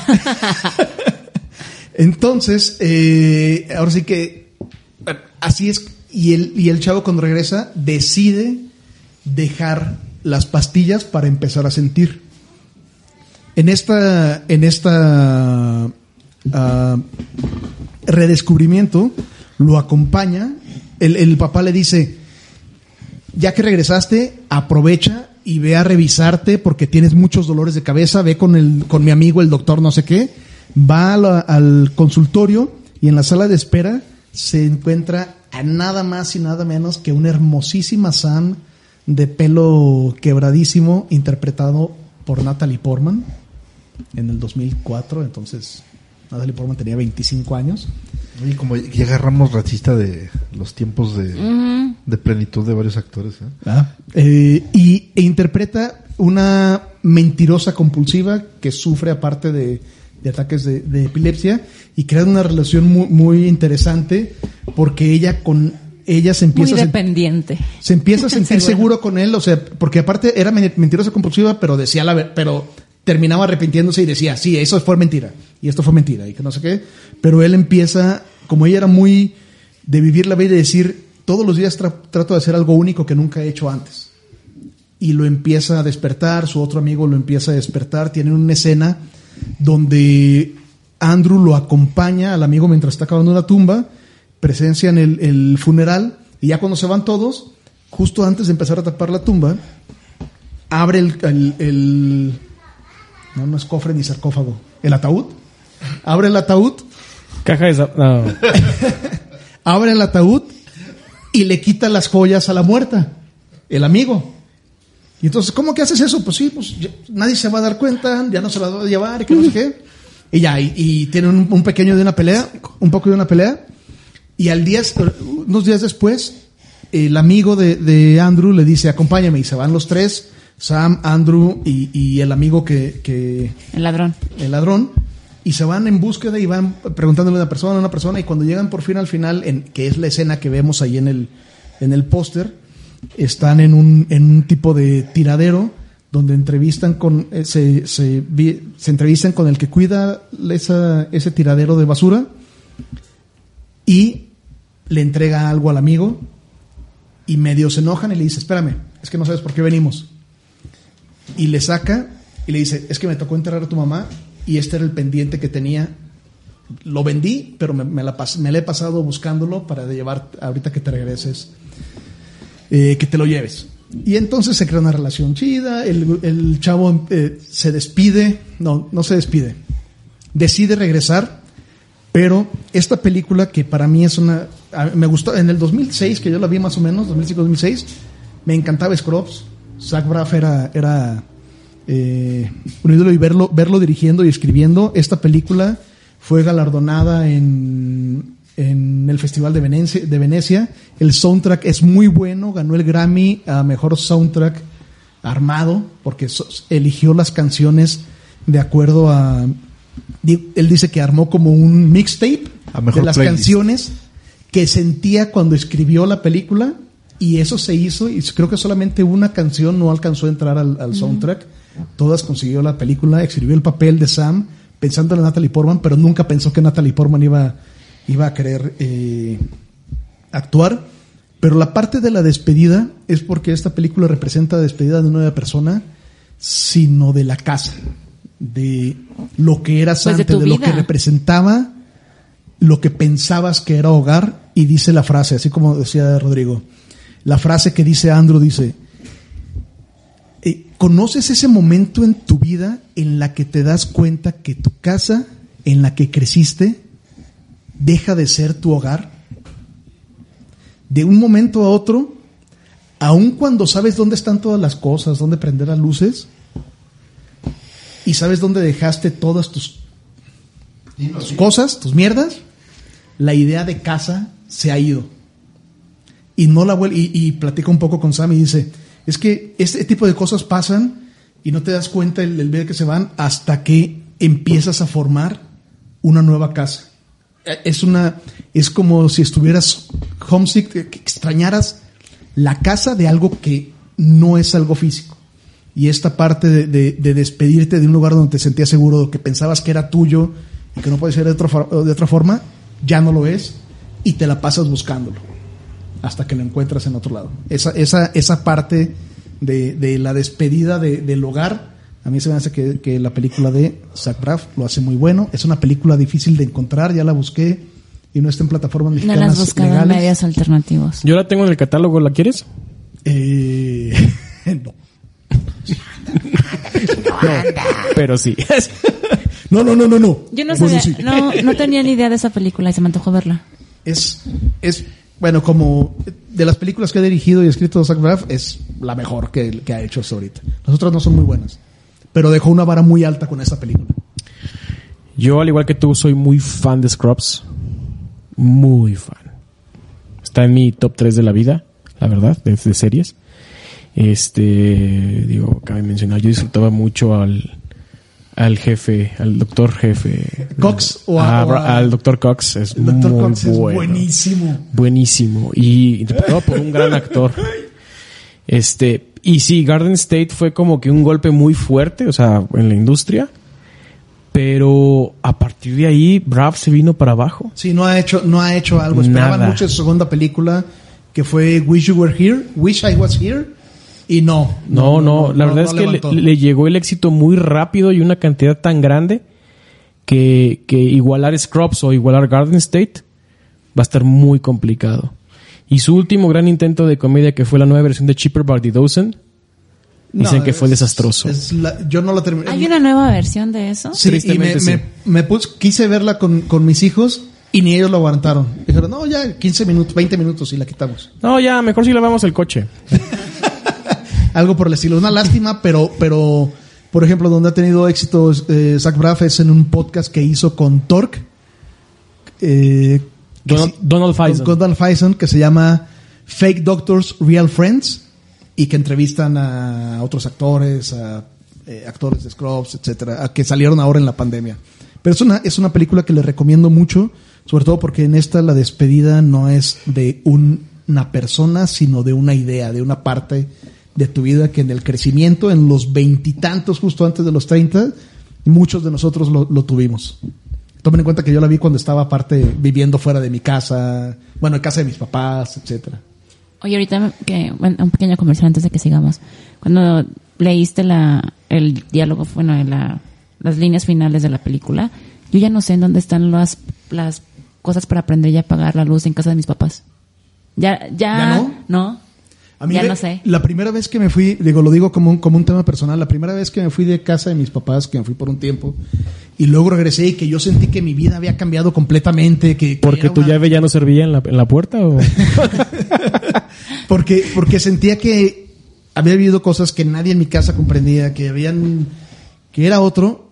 Entonces, eh, ahora sí que así es. Y el, y el chavo cuando regresa decide dejar las pastillas para empezar a sentir. En esta, en esta ah, redescubrimiento lo acompaña. El, el papá le dice, ya que regresaste, aprovecha y ve a revisarte porque tienes muchos dolores de cabeza, ve con el, con mi amigo el doctor no sé qué, va al consultorio y en la sala de espera se encuentra a nada más y nada menos que una hermosísima Sam de pelo quebradísimo interpretado por Natalie Portman en el 2004, entonces Natalie Portman tenía 25 años. Oye, como ya agarramos racista de los tiempos de, de plenitud de varios actores. ¿eh? Eh, y, e interpreta una mentirosa compulsiva que sufre aparte de, de ataques de, de epilepsia y crea una relación muy, muy interesante porque ella con ella se Muy empieza a sen- dependiente. se empieza a sentir Seguro. con él, o sea, porque aparte era men- mentirosa compulsiva, pero decía la ver- pero terminaba arrepintiéndose y decía, sí, eso fue mentira, y esto fue mentira, y que no sé qué, pero él empieza, como ella era muy de vivir la vida y decir, todos los días tra- trato de hacer algo único que nunca he hecho antes. Y lo empieza a despertar, su otro amigo lo empieza a despertar, tienen una escena donde Andrew lo acompaña al amigo mientras está acabando una tumba, presencian el, el funeral y ya cuando se van todos, justo antes de empezar a tapar la tumba, abre el, el- el- no, no es cofre ni sarcófago, el ataúd, abre el ataúd, Caja de... No. abre el ataúd y le quita las joyas a la muerta, el amigo. Y entonces, ¿cómo que haces eso? Pues sí, pues ya- nadie se va a dar cuenta, ya no se la va a llevar, y que no sé qué. Y ya, y, y tienen un, un pequeño de una pelea, un poco de una pelea. Y al día, unos días después, el amigo de, de Andrew le dice, acompáñame, y se van los tres, Sam, Andrew y, y el amigo que, que, El ladrón. el ladrón y se van en búsqueda y van preguntándole a una persona a una persona y cuando llegan por fin al final en que es la escena que vemos ahí en el en el póster están en un en un tipo de tiradero donde entrevistan con eh, se, se, se entrevistan con el que cuida esa, ese tiradero de basura y le entrega algo al amigo y medio se enojan y le dice espérame es que no sabes por qué venimos y le saca y le dice, es que me tocó enterrar a tu mamá y este era el pendiente que tenía. Lo vendí, pero me, me la me he pasado buscándolo para llevar ahorita que te regreses, eh, que te lo lleves. Y entonces se crea una relación chida, el, el chavo eh, se despide, no, no se despide, decide regresar, pero esta película que para mí es una, me gustó, en el 2006, que yo la vi más o menos, 2005-2006, me encantaba Scrubs, Zach Braff era, era eh, un ídolo y verlo, verlo dirigiendo y escribiendo. Esta película fue galardonada en, en el Festival de Venecia, de Venecia. El soundtrack es muy bueno, ganó el Grammy a Mejor Soundtrack Armado, porque so- eligió las canciones de acuerdo a... Él dice que armó como un mixtape A mejor de las playlist. canciones que sentía cuando escribió la película y eso se hizo y creo que solamente una canción no alcanzó a entrar al, al soundtrack. Todas consiguió la película, escribió el papel de Sam pensando en Natalie Portman, pero nunca pensó que Natalie Portman iba, iba a querer eh, actuar. Pero la parte de la despedida es porque esta película representa la despedida de una nueva persona, sino de la casa, de lo que era Sam, Pues de tu de lo que representaba lo que pensabas que era hogar y dice la frase, así como decía Rodrigo, la frase que dice Andrew dice, eh, ¿conoces ese momento en tu vida en la que te das cuenta que tu casa en la que creciste deja de ser tu hogar? De un momento a otro, aun cuando sabes dónde están todas las cosas, dónde prender las luces, y sabes dónde dejaste todas tus tus cosas, tus mierdas, la idea de casa se ha ido. Y no la vuel- y, y platica un poco con Sam y dice, es que este tipo de cosas pasan y no te das cuenta el, el día que se van hasta que empiezas a formar una nueva casa. Es una es como si estuvieras homesick, extrañaras la casa de algo que no es algo físico. Y esta parte de, de- de despedirte de un lugar donde te sentías seguro, que pensabas que era tuyo y que no puede ser de otra, de otra forma, ya no lo es y te la pasas buscándolo hasta que lo encuentras en otro lado. Esa, esa, esa parte de, de la despedida de- del hogar, a mí se me hace que, que la película de Zach Braff lo hace muy bueno. Es una película difícil de encontrar, ya la busqué y no está en plataformas No mexicanas las buscado en medios alternativos. Yo la tengo en el catálogo, ¿la quieres? Eh, no. Pero sí. no, no, no, no, no. Yo no Bueno, sabía, sí. no, no tenía ni idea de esa película y se me antojó verla. Es, es, bueno, como de las películas que ha dirigido y escrito Zach Braff, es la mejor que, que ha hecho hasta ahorita. Las otras no son muy buenas, pero dejó una vara muy alta con esta película. Yo, al igual que tú, soy muy fan de Scrubs. Muy fan. Está en mi top 3 de la vida, la verdad, de, de series. Este, digo, cabe mencionar, yo disfrutaba mucho al, al jefe, al doctor jefe. Cox o a- Ah, o a- al doctor Cox. Es El muy Cox es bueno. buenísimo. Buenísimo. Y interpretado por un gran actor. Este, y sí, Garden State fue como que un golpe muy fuerte, o sea, en la industria. Pero a partir de ahí, Brav se vino para abajo. Sí, no ha hecho, no ha hecho algo. Esperaban Nada. mucho de su segunda película, que fue Wish You Were Here, Wish I Was Here, y no. No, no, la verdad no es que le, le llegó el éxito muy rápido y una cantidad tan grande que, que igualar Scrubs o igualar Garden State va a estar muy complicado. Y su último gran intento de comedia, que fue la nueva versión de Cheaper by the Dozen, dicen que fue es- desastroso. es la- yo no la terminé. ¿Hay una nueva versión de eso? Sí, y me, Tristemente, sí. me, me pus- quise verla con, con mis hijos y ni ellos lo aguantaron. Dijeron, no, ya 15 minutos, 20 minutos y la quitamos. No, ya, mejor si lavamos el coche. Algo por el estilo. Una lástima, pero, pero por ejemplo, donde ha tenido éxito eh, Zach Braff es en un podcast que hizo con Torque. eh, Donald, sí- Donald con Faison. Donald Faison, que se llama Fake Doctors, Real Friends, y que entrevistan a otros actores, a eh, actores de Scrubs, etcétera, a que salieron ahora en la pandemia. Pero es una, es una película que les recomiendo mucho, sobre todo porque en esta la despedida no es de un- una persona, sino de una idea, de una parte de tu vida que en el crecimiento, en los veintitantos, justo antes de los treinta, muchos de nosotros lo, lo tuvimos. Tomen en cuenta que yo la vi cuando estaba aparte viviendo fuera de mi casa, bueno, en casa de mis papás, etcétera. Oye, ahorita que, bueno, un pequeño comercial antes de que sigamos. Cuando leíste la, el diálogo, bueno, la, las líneas finales de la película, yo ya no sé en dónde están las, las cosas para aprender y apagar la luz en casa de mis papás. Ya, ya, ¿Ya no? no. A mí ya de- no sé. La primera vez que me fui, digo, lo digo como un, como un tema personal, la primera vez que me fui de casa de mis papás, que me fui por un tiempo, y luego regresé y que yo sentí que mi vida había cambiado completamente, que... que ¿Porque tu una- llave ya no servía en la, en la puerta? O? Porque, porque sentía que había habido cosas que nadie en mi casa comprendía, que habían, que era otro.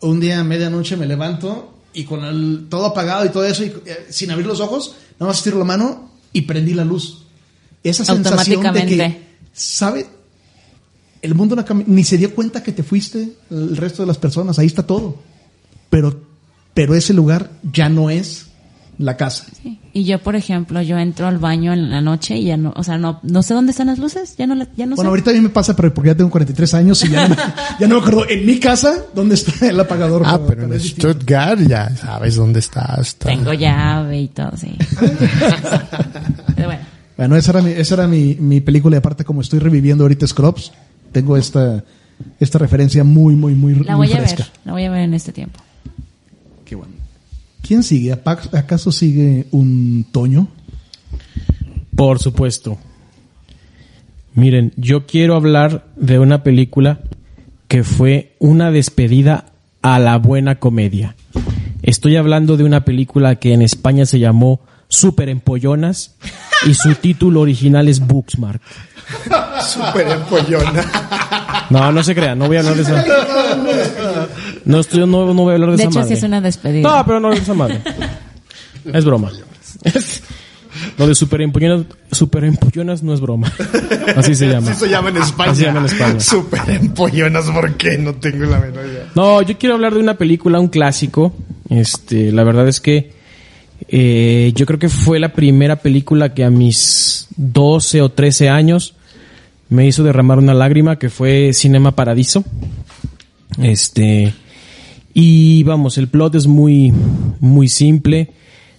Un día a medianoche me levanto y con el, todo apagado y todo eso, y eh, sin abrir los ojos, nada más estiro la mano y prendí la luz. Esa sensación de que, Automáticamente. ¿sabe? El mundo no ni se dio cuenta que te fuiste el resto de las personas, ahí está todo. Pero, pero ese lugar ya no es la casa. Sí. Y yo, por ejemplo, yo entro al baño en la noche y ya no, o sea, no, no sé dónde están las luces, ya no, la- ya no Bueno, sé. ahorita a mí me pasa, pero porque ya tengo 43 años y ya no, ya no me acuerdo en mi casa dónde está el apagador. Ah, pero en es distinto. Stuttgart ya sabes dónde está. está. Tengo llave y todo, sí. Pero bueno. Bueno, esa era, mi, esa era mi, mi película y aparte como estoy reviviendo ahorita Scrubs, tengo esta, esta referencia muy, muy, muy, La muy voy a fresca. ver, la voy a ver en este tiempo. Qué bueno. ¿Quién sigue? ¿Apa- ¿Acaso sigue un Toño? Por supuesto. Miren, yo quiero hablar de una película que fue una despedida a la buena comedia. Estoy hablando de una película que en España se llamó Super Empollonas y su título original es Booksmart. Súper empollona. No, no se crean, no voy a hablar de esa. No, estoy, no, no voy a hablar de, De esa hecho, sí madre. es una despedida. No, pero no de esa madre. Es broma. Lo de super empollonas, super empollonas no es broma. Así se llama. Así se llama en España. Así se llama en España. Súper empollonas, ¿por qué? No tengo la menor idea. No, yo quiero hablar de una película, un clásico. Este, la verdad es que Eh, yo creo que fue la primera película que a mis 12 o 13 años me hizo derramar una lágrima, que fue Cinema Paradiso. Este, y vamos, el plot es muy, muy simple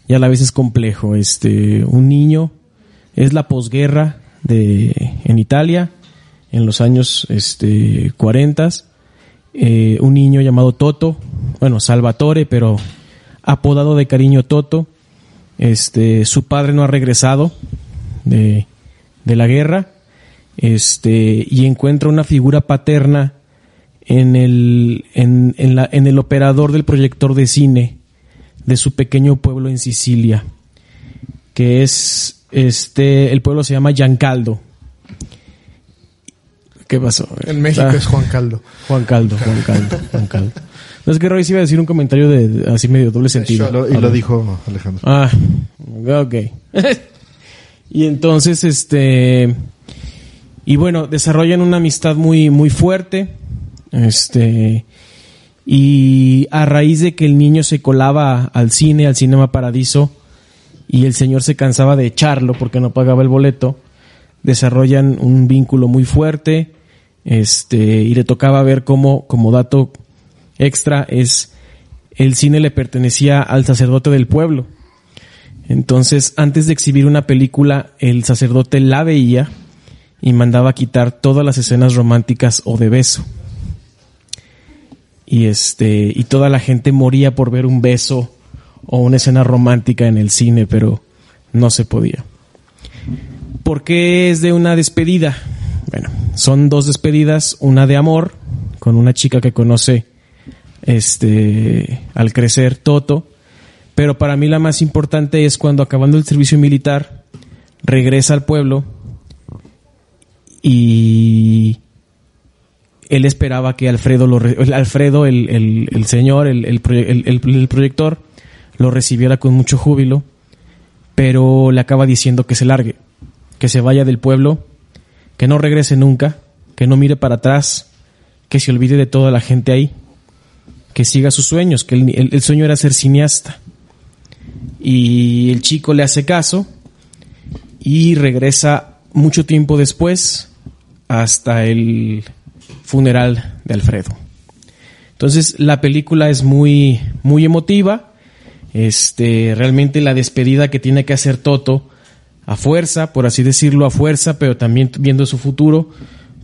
y a la vez es complejo. Este, un niño, es la posguerra de, en Italia, en los años, este, 40 eh, un niño llamado Toto, bueno, Salvatore, pero apodado de cariño Toto. Este, su padre no ha regresado de, de la guerra, este, y encuentra una figura paterna en el, en, en, la, en el operador del proyector de cine de su pequeño pueblo en Sicilia, que es, este, el pueblo se llama Giancaldo. ¿Qué pasó? En México Ah. es Juan Caldo. Juan Caldo, Juan Caldo, Juan Caldo. No es que Roy iba a decir un comentario de, de- así medio doble sentido. Y lo, y lo dijo Alejandro. Ah, ok. y entonces, este, y bueno, desarrollan una amistad muy, muy fuerte, este, y a raíz de que el niño se colaba al cine, al Cinema Paradiso, y el señor se cansaba de echarlo porque no pagaba el boleto, desarrollan un vínculo muy fuerte, este, y le tocaba ver cómo, como dato extra, es el cine le pertenecía al sacerdote del pueblo. Entonces, antes de exhibir una película, el sacerdote la veía y mandaba quitar todas las escenas románticas o de beso. Y este, y toda la gente moría por ver un beso o una escena romántica en el cine, pero no se podía. ¿Por qué es de una despedida? Bueno, son dos despedidas, una de amor con una chica que conoce este al crecer Toto, pero para mí la más importante es cuando acabando el servicio militar regresa al pueblo y él esperaba que Alfredo lo Alfredo el, el- el señor el- el proyector lo recibiera con mucho júbilo pero le acaba diciendo que se largue que se vaya del pueblo que no regrese nunca que no mire para atrás que se olvide de toda la gente ahí que siga sus sueños que el, el- sueño era ser cineasta y el chico le hace caso y regresa mucho tiempo después hasta el funeral de Alfredo. Entonces la película es muy muy emotiva. Este, realmente la despedida que tiene que hacer Toto a fuerza, por así decirlo, a fuerza, pero también viendo su futuro,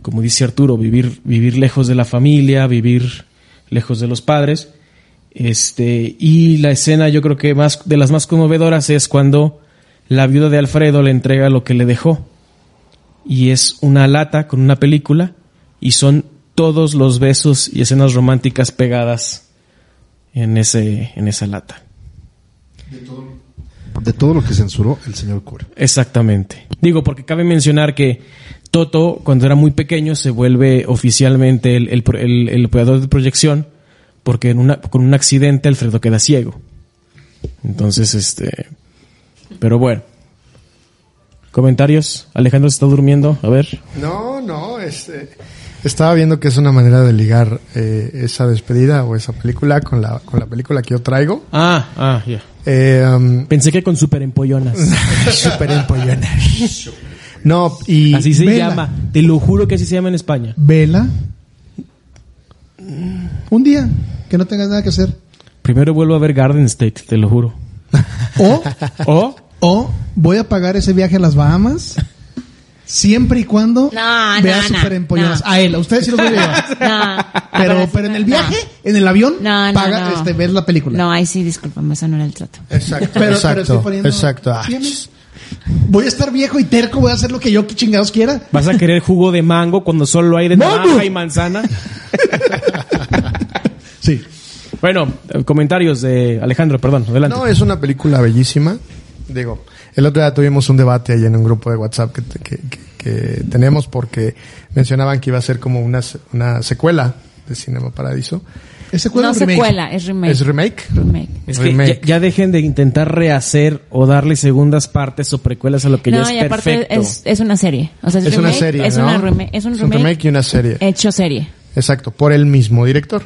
como dice Arturo, vivir vivir lejos de la familia, vivir lejos de los padres. Este, y la escena yo creo que más de las más conmovedoras es cuando la viuda de Alfredo le entrega lo que le dejó. Y es una lata con una película y son todos los besos y escenas románticas pegadas en ese en esa lata. De todo lo que censuró el señor cura. Exactamente. Digo, porque cabe mencionar que Toto, cuando era muy pequeño, se vuelve oficialmente el, el, el- el operador de proyección, porque en una, con un accidente Alfredo queda ciego. Entonces, este. Pero bueno. ¿Comentarios? Alejandro se está durmiendo. A ver. No, no, este, estaba viendo que es una manera de ligar eh, esa despedida o esa película con la, con la película que yo traigo. Ah, ah, ya. Eh, um, Pensé que con super empollonas. Súper empollona. No, y Así se Vela. llama. Te lo juro que así se llama en España. Vela. Un día que no tengas nada que hacer. Primero vuelvo a ver Garden State, te lo juro. O, O o voy a pagar ese viaje a las Bahamas siempre y cuando No, vea no, super empollonas. no. A él, a ustedes sí los voy a llevar. No, Pero, pero en el viaje, en el avión, No, no, paga, no. este, ves la película. No, ahí sí, discúlpame, eso no era el trato. exacto, Pero, pero exacto, estoy poniendo- exacto. Ah. Voy a estar viejo y terco, voy a hacer lo que yo chingados quiera. vas a querer jugo de mango cuando solo hay de y manzana. Sí. Bueno, comentarios de Alejandro, perdón, adelante. No, es una película bellísima. Digo, el otro día tuvimos un debate ahí en un grupo de WhatsApp que, que, que- que tenemos porque mencionaban que iba a ser como una, una secuela de Cinema Paradiso. ¿Es secuela No o remake? secuela, es remake. ¿Es remake? Remake. es que remake. ya, ya dejen de intentar rehacer o darle segundas partes o precuelas a lo que no, ya y es aparte perfecto. es, es una serie. O sea, es, Es una serie, Es, ¿no? una es un Es un remake, y una serie. hecho serie. Exacto, por el mismo director.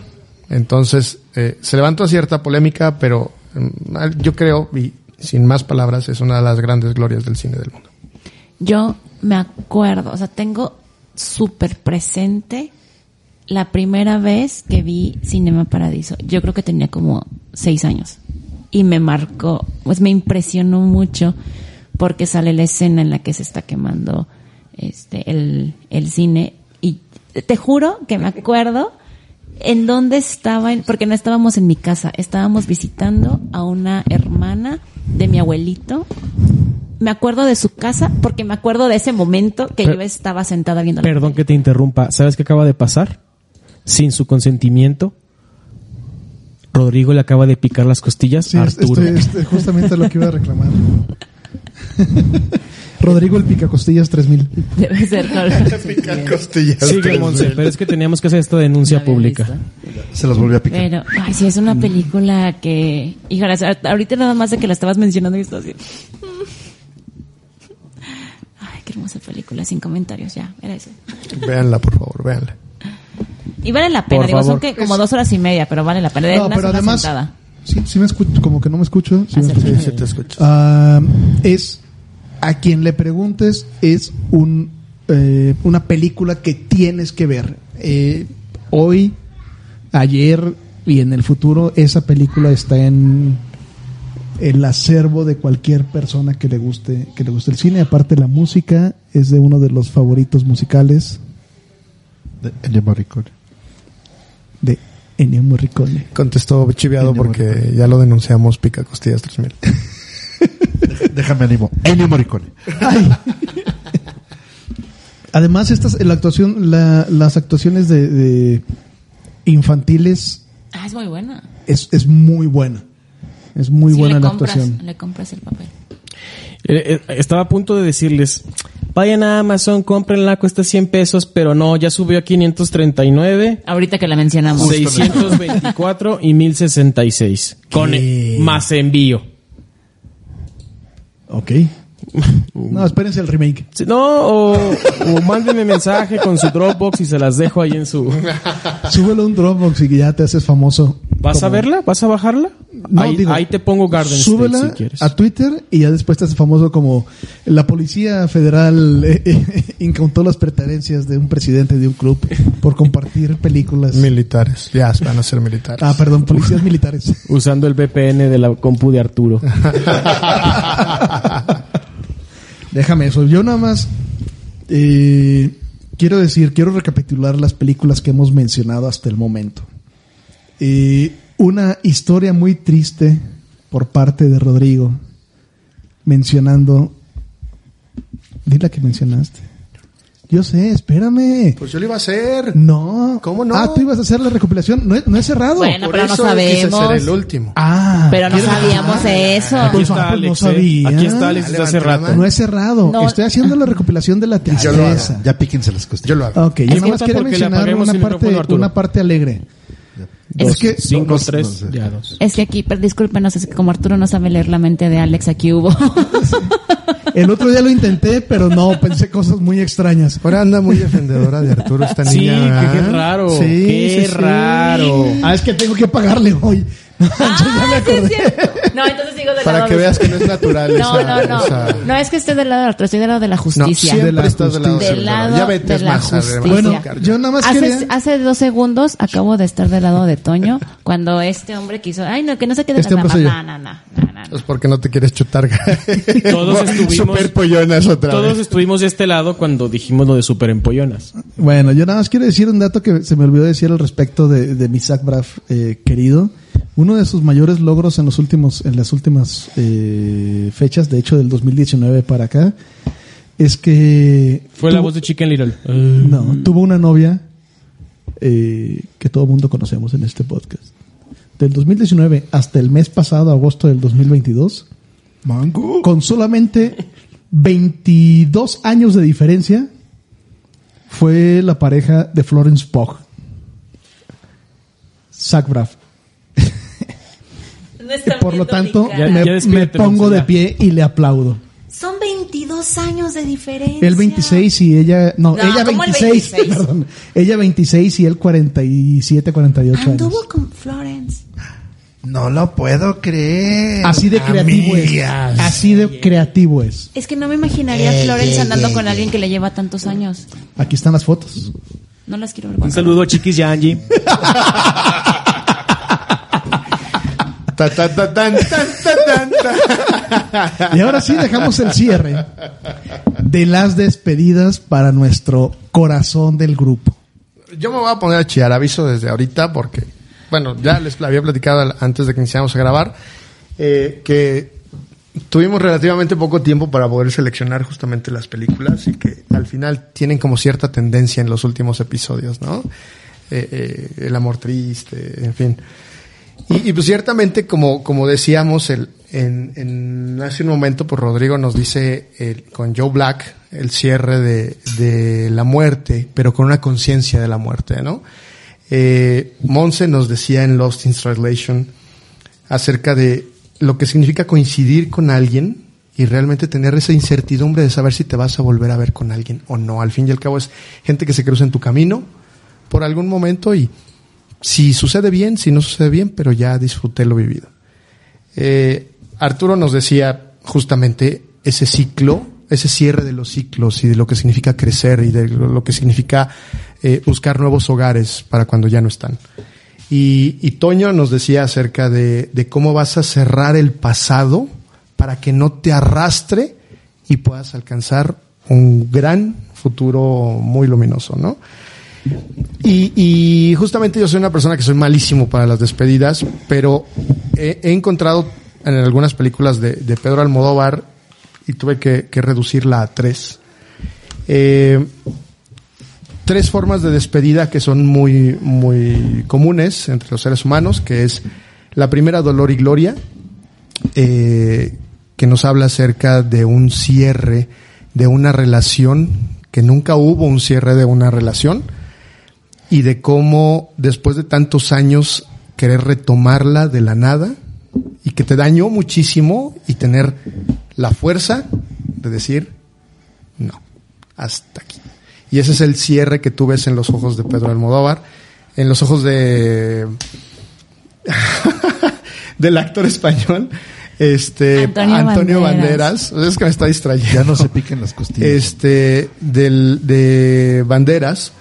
Entonces, eh, se levantó cierta polémica, pero mm, yo creo, y sin más palabras, es una de las grandes glorias del cine del mundo. Yo me acuerdo, o sea, tengo súper presente la primera vez que vi Cinema Paradiso. Yo creo que tenía como seis años. Y me marcó, pues me impresionó mucho porque sale la escena en la que se está quemando este el, el cine. Y te juro que me acuerdo en dónde estaba, porque no estábamos en mi casa, estábamos visitando a una hermana de mi abuelito. Me acuerdo de su casa porque me acuerdo de ese momento que yo estaba sentada viendo la Perdón que te interrumpa. ¿Sabes qué acaba de pasar? Sin su consentimiento, Rodrigo le acaba de picar las costillas Sí, a es- Arturo. estoy- estoy justamente lo que iba a reclamar. Rodrigo el Picacostillas 3000. Debe ser Picar costillas. Sigue, Monse, pero es que teníamos que hacer esta denuncia pública. visto. Se las volvió a picar. Pero, ay, sí, es una película que. Híjole, o sea, ahorita nada más de que la estabas mencionando y estoy así. Ay, qué hermosa película, sin comentarios, ya, era eso. Véanla, por favor, véanla. Y vale la pena, Por digo, son favor. que como dos horas y media, pero vale la pena. No, pero además, sí, sí me escucho, como que no me escucho. sí me Acércate. escucho. Sí, sí te escucho. Ah, es a quien le preguntes es un eh, una película que tienes que ver Eh, hoy ayer y en el futuro esa película está en el acervo de cualquier persona que le guste que le guste el cine aparte la música es de uno de los favoritos musicales De Ennio Morricone. de Ennio Morricone Contestó chiviado Ennio porque Morricone. ya lo denunciamos Pica Costillas 3000. Déjame ánimo. Ennio Morricone. Ay. Además, estas, la actuación, la- las actuaciones de, de infantiles Ah, es muy buena. es, es muy buena. Es muy Sí, buena le la compras, actuación. Le compras el papel. Eh, eh, estaba a punto de decirles, vayan a Amazon, cómprenla, cuesta 100 pesos, pero no, ya subió a 539, Ahorita que la mencionamos. 624 y 1066. Con ¿Qué? más envío. Ok. No, espérense el remake. No, o, o mándenme mensaje con su Dropbox y se las dejo ahí en su... Súbelo a un Dropbox y ya te haces famoso. ¿Vas a verla? ¿Vas a bajarla? No, ahí, digo, ahí te pongo Garden Súbela State si quieres. a Twitter y ya después te haces famoso como la policía federal eh, eh, incautó las pertenencias de un presidente de un club por compartir películas. Militares. Ya van a ser militares. Ah, perdón, policías militares. Usando el VPN de la compu de Arturo. Déjame eso. Yo nada más eh, quiero decir, quiero recapitular las películas que hemos mencionado hasta el momento. Eh, una historia muy triste por parte de Rodrigo mencionando. Di la que mencionaste. Yo sé, espérame. Pues yo lo iba a hacer. No. ¿Cómo no? Ah, tú ibas a hacer la recopilación. No, no he cerrado. Bueno, Por pero no eso quise sabemos. ser el último. Ah. Pero no ¿quieres- sabíamos eso. Aquí está ah, no sabía. Aquí está Alex desde hace rato. No he cerrado. No. Estoy haciendo la recopilación de la yo lo hago. tristeza. Ya píquense las costillas. Yo lo hago. Ok, yo nada más le mencionar una parte, una parte alegre. Dos, Es que- cinco, no, tres, no sé. ya dos. Es que aquí, pero discúlpenos, es que como Arturo no sabe leer la mente de Alex, aquí hubo. El otro día lo intenté, pero no, pensé cosas muy extrañas. Ahora anda muy defendedora de Arturo esta Sí, niña. que qué ¿verdad? raro. Sí, qué sí, sí. raro. Ah, es que tengo que pagarle hoy. Yo ya me Ah, sí es acordé. No, entonces sigo del Para lado que de- veas que no es natural No, esa- no, no. esa- No es que esté del lado de Arturo, estoy del lado de la No, justicia. siempre De la estás del lado justicia. Del lado Ya vete de es la más justicia. Bueno, yo nada más hace, quería... hace dos segundos acabo de estar del lado de Toño cuando este hombre quiso, ay no, que no se quede Este yo. No, no, no, no, no. Pues porque no te quieres chutar. Todos estuvimos- Super pollonas otra Todos vez. estuvimos de este lado cuando dijimos lo de super empollonas. Bueno, yo nada más quiero decir un dato que se me olvidó decir al respecto de, de mi Zach Braff eh, querido. Uno de sus mayores logros en los últimos, en las últimas eh, fechas, de hecho del 2019 para acá, es que Fue la voz de Chicken Little. no, tuvo una novia eh, que todo el mundo conocemos en este podcast. Del 2019 hasta el mes pasado, agosto del 2022, Mango. con solamente 22 años de diferencia, fue la pareja de Florence Pugh. Zach Braff. Por lo tanto, Ya- me, ya me pongo de pie y le aplaudo. Son 22 años de diferencia. Él 26 y ella... No, No, ella ¿cómo el 26, 26? perdón. Ella 26 y él 47, 48 años. Anduvo con Florence. No lo puedo creer. Así de creativo es. Amigas. Así de creativo es. Es que no me imaginaría a Florence andando con alguien que le lleva tantos años. Aquí están las fotos. No las quiero ver. Un saludo a Chiquis y a Angie. Y ahora sí dejamos el cierre de las despedidas para nuestro corazón del grupo. Yo me voy a poner a chillar, aviso desde ahorita, porque, bueno, ya les había platicado antes de que iniciáramos a grabar, eh, que tuvimos relativamente poco tiempo para poder seleccionar justamente las películas y que al final tienen como cierta tendencia en los últimos episodios, ¿no? Eh, eh, el amor triste, en fin. Y, y, pues ciertamente, como, como decíamos el, en, en hace un momento, pues Rodrigo nos dice con Joe Black el cierre de, de la muerte, pero con una conciencia de la muerte, ¿no? Eh, Monse nos decía en Lost in Translation acerca de lo que significa coincidir con alguien y realmente tener esa incertidumbre de saber si te vas a volver a ver con alguien o no. Al fin y al cabo es gente que se cruza en tu camino por algún momento y si sucede bien, si no sucede bien, pero ya disfruté lo vivido. Eh, Arturo nos decía justamente ese ciclo, ese cierre de los ciclos y de lo que significa crecer y de lo, que significa eh, buscar nuevos hogares para cuando ya no están. Y, y Toño nos decía acerca de, de cómo vas a cerrar el pasado para que no te arrastre y puedas alcanzar un gran futuro muy luminoso, ¿no? Y, justamente yo soy una persona que soy malísimo para las despedidas, pero he, encontrado en algunas películas de, Pedro Almodóvar y tuve que, que reducirla a tres. Eh, tres formas de despedida que son muy, muy comunes entre los seres humanos, que es la primera, dolor y gloria, eh, que nos habla acerca de un cierre de una relación, que nunca hubo un cierre de una relación, y de cómo después de tantos años querer retomarla de la nada y que te dañó muchísimo y tener la fuerza de decir no, hasta aquí. Y ese es el cierre que tú ves en los ojos de Pedro Almodóvar, en los ojos de del actor español, este Antonio Antonio, Banderas. Banderas. Es que me está distrayendo. Ya no se piquen las costillas. Este, del, de Banderas,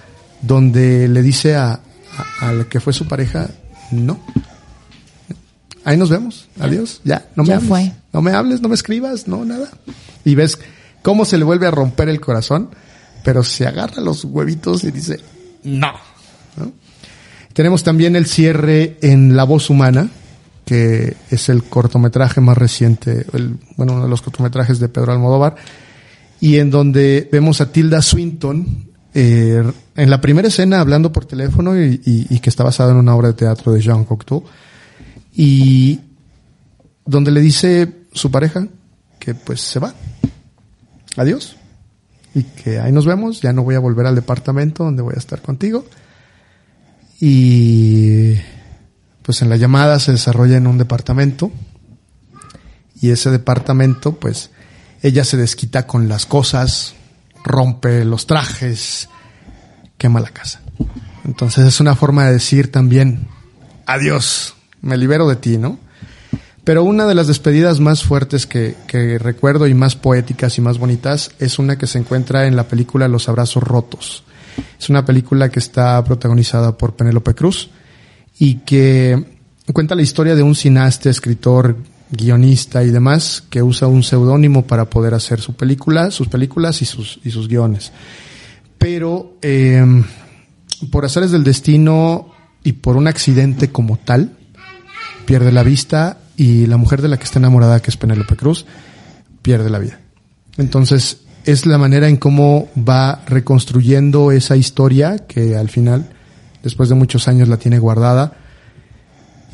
donde le dice a, a, que fue su pareja, no. Ahí nos vemos. Adiós. Ya, no me Ya hables. fue. No me hables, no me escribas, no, nada. Y ves cómo se le vuelve a romper el corazón, pero se agarra los huevitos y dice, no. ¿No? Tenemos también el cierre en La voz humana, que es el cortometraje más reciente, el, bueno, uno de los cortometrajes de Pedro Almodóvar, y en donde vemos a Tilda Swinton eh, en la primera escena hablando por teléfono y, y- que está basado en una obra de teatro de Jean Cocteau, y donde le dice su pareja que pues se va. Adiós. Y que ahí nos vemos, ya no voy a volver al departamento donde voy a estar contigo. Y pues en la llamada se desarrolla en un departamento y ese departamento pues ella se desquita con las cosas, rompe los trajes, quema la casa. Entonces es una forma de decir también adiós, me libero de ti, ¿no? Pero una de las despedidas más fuertes que, que recuerdo y más poéticas y más bonitas es una que se encuentra en la película Los Abrazos Rotos. Es una película que está protagonizada por Penélope Cruz y que cuenta la historia de un cineasta, escritor, guionista y demás que usa un seudónimo para poder hacer su película, sus películas y sus, y sus guiones. Pero eh, por azares del destino y por un accidente como tal, pierde la vista y la mujer de la que está enamorada, que es Penélope Cruz, pierde la vida. Entonces, es la manera en cómo va reconstruyendo esa historia que al final, después de muchos años, la tiene guardada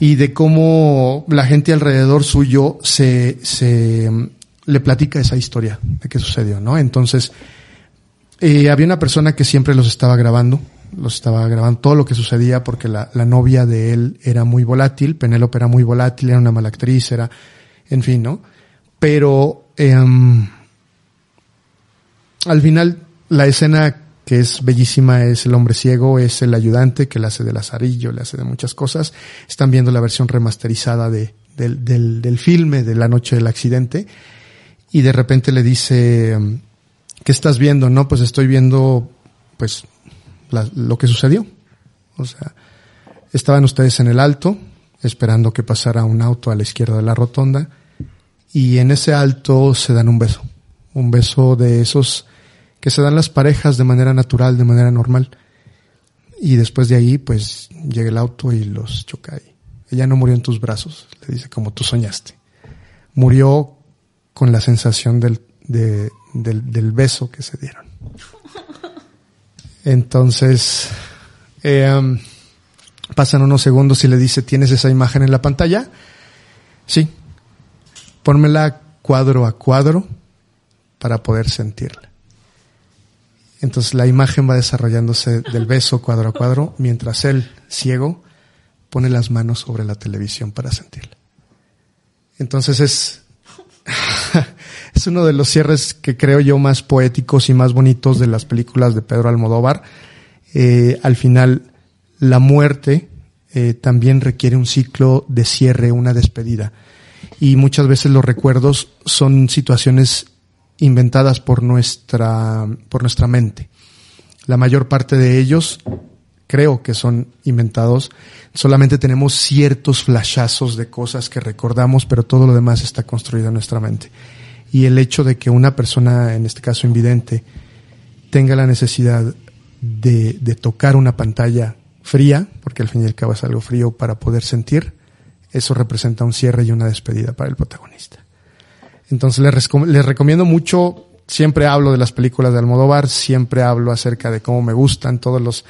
y de cómo la gente alrededor suyo se, mm, le platica esa historia de qué sucedió, ¿no? Entonces, eh, había una persona que siempre los estaba grabando, los estaba grabando todo lo que sucedía porque la, la novia de él era muy volátil, Penélope era muy volátil, era una mala actriz, era, en fin, ¿no? Pero em, al final la escena que es bellísima, es el hombre ciego, es el ayudante que le hace de lazarillo, le hace de muchas cosas. Están viendo la versión remasterizada de, del, del, del filme de la noche del accidente y de repente le dice, um, ¿qué estás viendo? No, pues estoy viendo, pues, lo que sucedió. O sea, estaban ustedes en el alto, esperando que pasara un auto a la izquierda de la rotonda, y en ese alto se dan un beso. Un beso de esos que se dan las parejas de manera natural, de manera normal. Y después de ahí, pues, llega el auto y los choca ahí. Ella no murió en tus brazos, le dice, como tú soñaste. Murió con la sensación del, de- del, del beso que se dieron. Entonces, eh, um, pasan unos segundos y le dice, ¿tienes esa imagen en la pantalla? Sí. Pónmela cuadro a cuadro para poder sentirla. Entonces la imagen va desarrollándose del beso cuadro a cuadro mientras él, ciego, pone las manos sobre la televisión para sentirla. Entonces es, es uno de los cierres que creo yo más poéticos y más bonitos de las películas de Pedro Almodóvar. Eh, al final, la muerte eh, también requiere un ciclo de cierre, una despedida. Y muchas veces los recuerdos son situaciones inventadas por nuestra, por nuestra mente. La mayor parte de ellos creo que son inventados. Solamente tenemos ciertos flashazos de cosas que recordamos, pero todo lo demás está construido en nuestra mente. Y el hecho de que una persona, en este caso invidente, tenga la necesidad de, de tocar una pantalla fría, porque al fin y al cabo es algo frío para poder sentir, eso representa un cierre y una despedida para el protagonista. Entonces les, recomiendo mucho, siempre hablo de las películas de Almodóvar, siempre hablo acerca de cómo me gustan todos los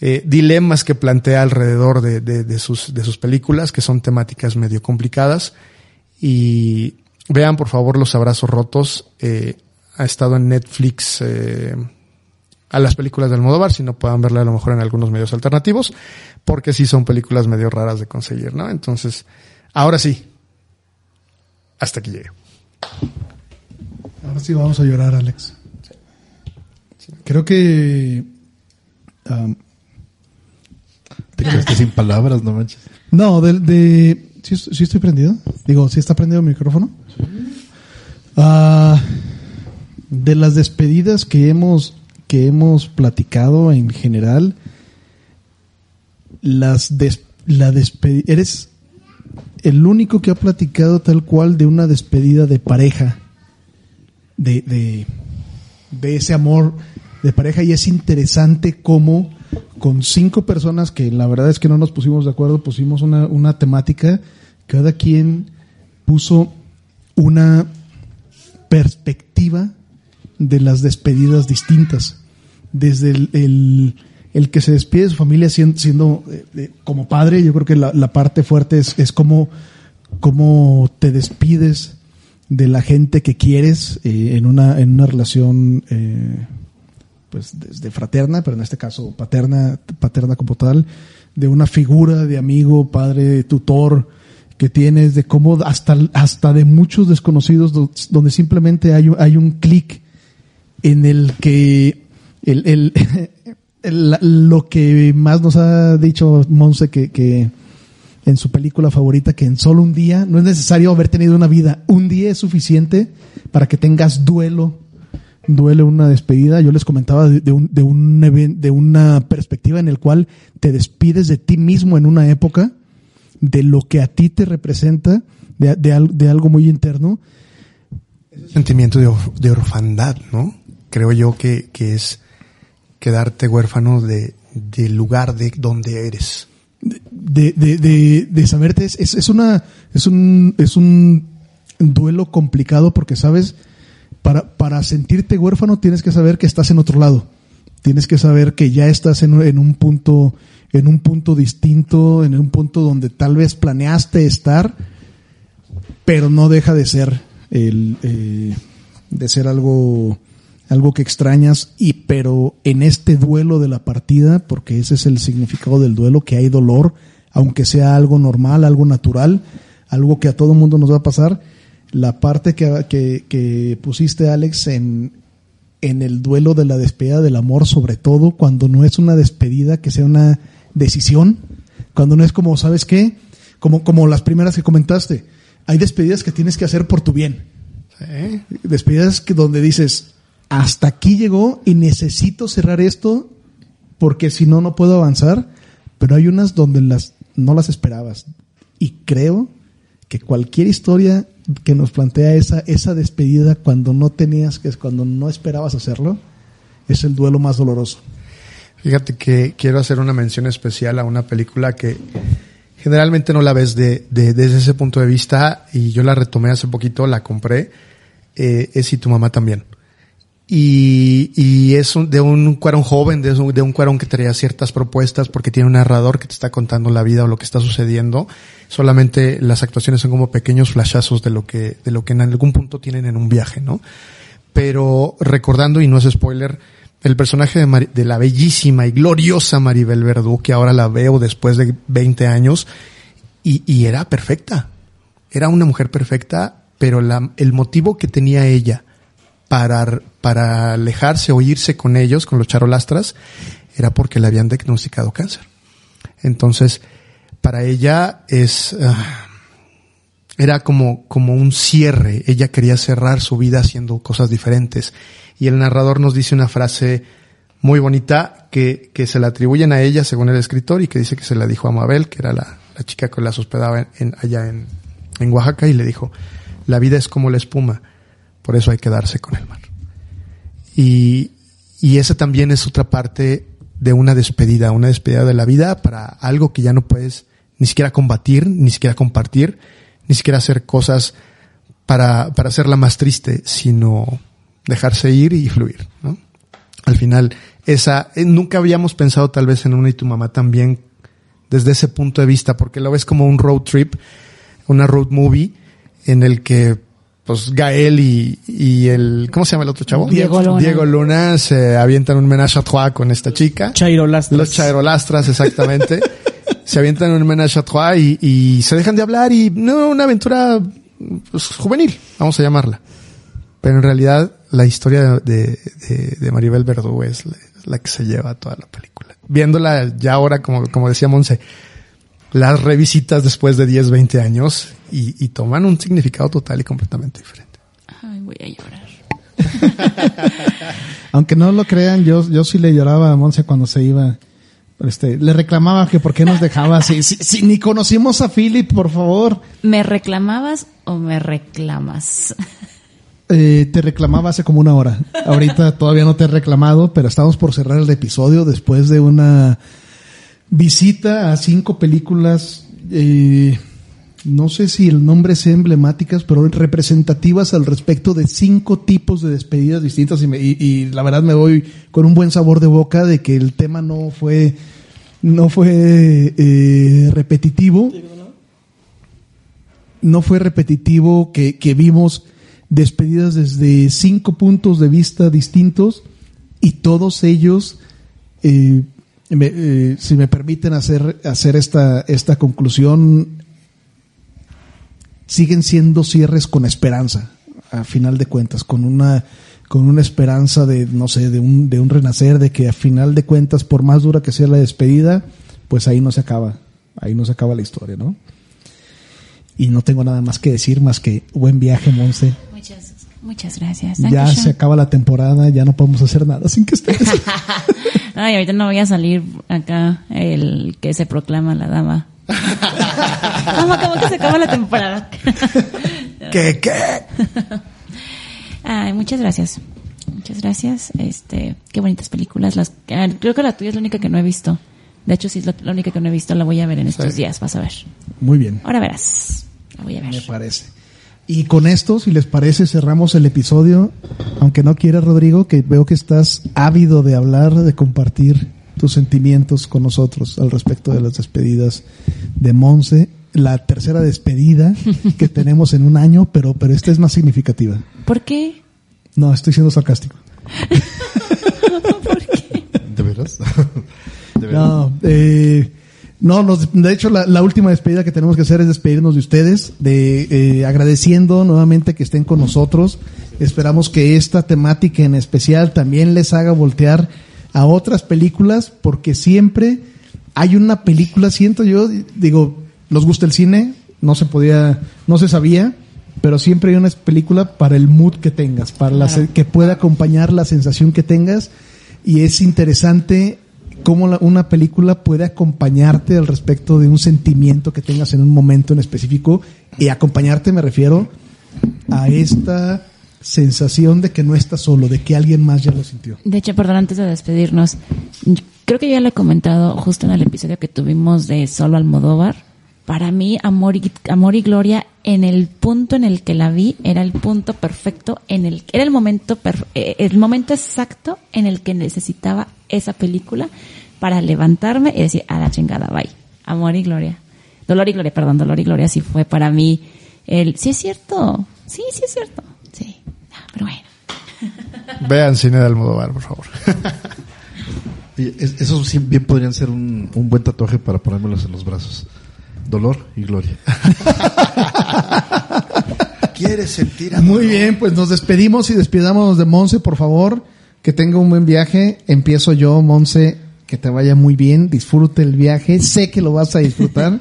eh, dilemas que plantea alrededor de sus películas, que son temáticas medio complicadas. Y vean por favor Los Abrazos Rotos, eh, ha estado en Netflix eh, a las películas de Almodóvar, si no puedan verla a lo mejor en algunos medios alternativos, porque sí son películas medio raras de conseguir, ¿no? Entonces, ahora sí, hasta aquí llegué. Ahora sí vamos a llorar, Alex. Creo que... um, Te quedaste sin palabras, no manches. no, de... de ¿sí, sí estoy prendido? Digo, ¿sí está prendido el micrófono? Ah, de las despedidas que hemos, que hemos platicado en general, las des- la despedida... Eres el único que ha platicado tal cual de una despedida de pareja. de, de, de ese amor de pareja y es interesante cómo con cinco personas que la verdad es que no nos pusimos de acuerdo, pusimos una, una temática, cada quien puso una perspectiva de las despedidas distintas. Desde el, el, el que se despide de su familia siendo, eh, eh, como padre, yo creo que la, parte fuerte es, es cómo, cómo te despides de la gente que quieres eh, en una en una relación pues desde fraterna pero en este caso paterna paterna como tal de una figura de amigo padre tutor que tienes de cómo hasta hasta de muchos desconocidos do- donde simplemente hay un- hay un clic en el que el, lo que más nos ha dicho Monse que, que en su película favorita que en solo un día no es necesario haber tenido una vida, un día es suficiente para que tengas duelo, duele una despedida. Yo les comentaba de, un, de, un de una perspectiva en el cual te despides de ti mismo en una época, de lo que a ti te representa, de, de, al- de algo muy interno. Sentimiento de, or- de orfandad, ¿no? Creo yo que, que es quedarte huérfano de, del lugar de donde eres. de, de, saberte es, es, una es un es un duelo complicado porque sabes para para sentirte huérfano tienes que saber que estás en otro lado tienes que saber que ya estás en, en un punto en un punto distinto en un punto donde tal vez planeaste estar pero no deja de ser el eh, de ser algo algo que extrañas y pero en este duelo de la partida porque ese es el significado del duelo que hay dolor aunque sea algo normal algo natural algo que a todo mundo nos va a pasar la parte que, que, que pusiste Alex en en el duelo de la despedida del amor, sobre todo cuando no es una despedida que sea una decisión, cuando no es como, ¿sabes qué? Como, como las primeras que comentaste. Hay despedidas que tienes que hacer por tu bien. Despedidas que donde dices, hasta aquí llegó y necesito cerrar esto porque si no, no puedo avanzar. Pero hay unas donde las, no las esperabas. Y creo que cualquier historia que nos plantea esa, esa despedida cuando no tenías que, cuando no esperabas hacerlo, es el duelo más doloroso. Fíjate que quiero hacer una mención especial a una película que generalmente no la ves de, de- desde ese punto de vista y yo la retomé hace poquito, la compré, eh, es y tu mamá también. Y, y es un- de un cuarón joven, de un, de un cuarón que traía ciertas propuestas porque tiene un narrador que te está contando la vida o lo que está sucediendo. Solamente las actuaciones son como pequeños flashazos de lo que, de lo que en algún punto tienen en un viaje, ¿no? Pero recordando, y no es spoiler, el personaje de, Mari- de la bellísima y gloriosa Maribel Verdú, que ahora la veo después de 20 años, y, y era perfecta. Era una mujer perfecta, pero la, el motivo que tenía ella para, para alejarse o irse con ellos, con los charolastras, era porque le habían diagnosticado cáncer. Entonces, para ella es, ah, era como, como un cierre. Ella quería cerrar su vida haciendo cosas diferentes. Y el narrador nos dice una frase muy bonita que, que se la atribuyen a ella según el escritor y que dice que se la dijo a Mabel, que era la, la chica que las hospedaba en, en- allá en, en Oaxaca y le dijo, la vida es como la espuma, por eso hay que darse con el mar. Y, esa también es otra parte de una despedida, una despedida de la vida para algo que ya no puedes ni siquiera combatir, ni siquiera compartir, ni siquiera hacer cosas para, para hacerla más triste, sino dejarse ir y fluir, ¿no? Al final, esa, eh, nunca habíamos pensado tal vez en una y tu mamá también desde ese punto de vista, porque lo ves como un road trip, una road movie, en el que, pues, Gael y, y el, ¿cómo se llama el otro chavo? Diego Luna. Diego Luna se avientan un menage à trois con esta chica. Chairo Lastras. Los chairolastras, exactamente. se avientan en un menage à trois y, y se dejan de hablar y no, una aventura pues, juvenil, vamos a llamarla. Pero en realidad la historia de, de, de Maribel Verdú es la, es la que se lleva toda la película. Viéndola ya ahora, como, como decía Monse, las revisitas después de 10, 20 años y, y toman un significado total y completamente diferente. Ay, voy a llorar. Aunque no lo crean, yo, yo sí le lloraba a Monse cuando se iba. Este, le reclamaba que por qué nos dejaba si, si, si ni conocimos a Philip, por favor. ¿Me reclamabas o me reclamas? Eh, te reclamaba hace como una hora. Ahorita todavía no te he reclamado, pero estamos por cerrar el episodio después de una visita a cinco películas, eh, no sé si el nombre sea emblemáticas, pero representativas al respecto de cinco tipos de despedidas distintas y, me- y- y la verdad me voy con un buen sabor de boca de que el tema no fue no fue eh, repetitivo. No fue repetitivo que, que vimos despedidas desde cinco puntos de vista distintos y todos ellos, eh, me- eh, si me permiten hacer, hacer esta, esta conclusión, siguen siendo cierres con esperanza, a final de cuentas, con una, con una esperanza de, no sé, de un, de un renacer, de que a final de cuentas, por más dura que sea la despedida, pues ahí no se acaba, ahí no se acaba la historia, ¿no? Y no tengo nada más que decir más que buen viaje, Monse. Muchas, muchas gracias. Ya se acaba la temporada, ya no podemos hacer nada sin que estés. Ay, ahorita no voy a salir acá el que se proclama la dama. ¿Cómo, cómo que se acaba la temporada? ¿Qué, qué? Ay, muchas gracias. Muchas gracias. Este, qué bonitas películas. Las, creo que la tuya es la única que no he visto. De hecho, sí es la, la única que no he visto. La voy a ver en estos días, vas a ver. Muy bien, Ahora verás. La voy a ver. me parece. Y con esto, si les parece, cerramos el episodio. Aunque no quieras, Rodrigo, que veo que estás ávido de hablar, de compartir tus sentimientos con nosotros al respecto de las despedidas de Monse. La tercera despedida que tenemos en un año, pero, pero esta es más significativa. ¿Por qué? No, estoy siendo sarcástico. ¿De veras? ¿De veras? No, eh, No, nos- de hecho la, la última despedida que tenemos que hacer es despedirnos de ustedes, de eh, agradeciendo nuevamente que estén con nosotros. Esperamos que esta temática en especial también les haga voltear a otras películas, porque siempre hay una película, siento yo, digo, nos gusta el cine, no se podía, no se sabía, pero siempre hay una película para el mood que tengas, para la que pueda acompañar la sensación que tengas y es interesante cómo la- una película puede acompañarte al respecto de un sentimiento que tengas en un momento en específico y acompañarte me refiero a esta sensación de que no estás solo, de que alguien más ya lo sintió. De hecho, perdón, antes de despedirnos, creo que ya lo he comentado justo en el episodio que tuvimos de Solo Almodóvar. Para mí, Amor y, Amor y Gloria, en el punto en el que la vi, era el punto perfecto, en el, era el momento, eh, el momento exacto en el que necesitaba esa película para levantarme y decir, a la chingada, bye. Amor y Gloria. Dolor y Gloria, perdón, Dolor y Gloria sí fue para mí el, sí es cierto, sí, sí es cierto, sí, pero bueno. Vean cine de Almodóvar, por favor. Esos sí bien podrían ser un, un buen tatuaje para ponérmelos en los brazos. Dolor y gloria. ¿Quieres sentir amor? Muy bien, pues nos despedimos y despidamos de Monse, por favor. Que tenga un buen viaje. Empiezo yo, Monse. Que te vaya muy bien. Disfrute el viaje. Sé que lo vas a disfrutar.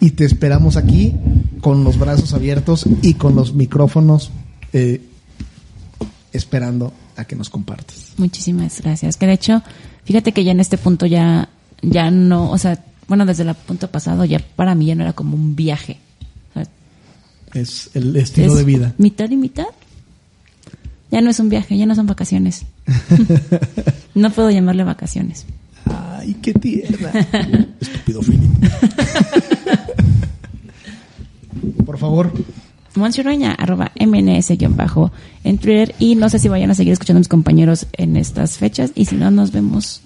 y te esperamos aquí con los brazos abiertos y con los micrófonos eh, esperando a que nos compartas. Muchísimas gracias. Que de hecho, fíjate que ya en este punto ya, ya no, o sea, bueno, desde el punto pasado ya para mí ya no era como un viaje. O sea, Es el estilo es de vida. Mitad y mitad. Ya no es un viaje, ya no son vacaciones. no puedo llamarle vacaciones. Ay, qué tierna. Estúpido Philip. Por favor. Monsiurueña, arroba mns-bajo en Twitter. Y no sé si vayan a seguir escuchando a mis compañeros en estas fechas. Y si no, nos vemos.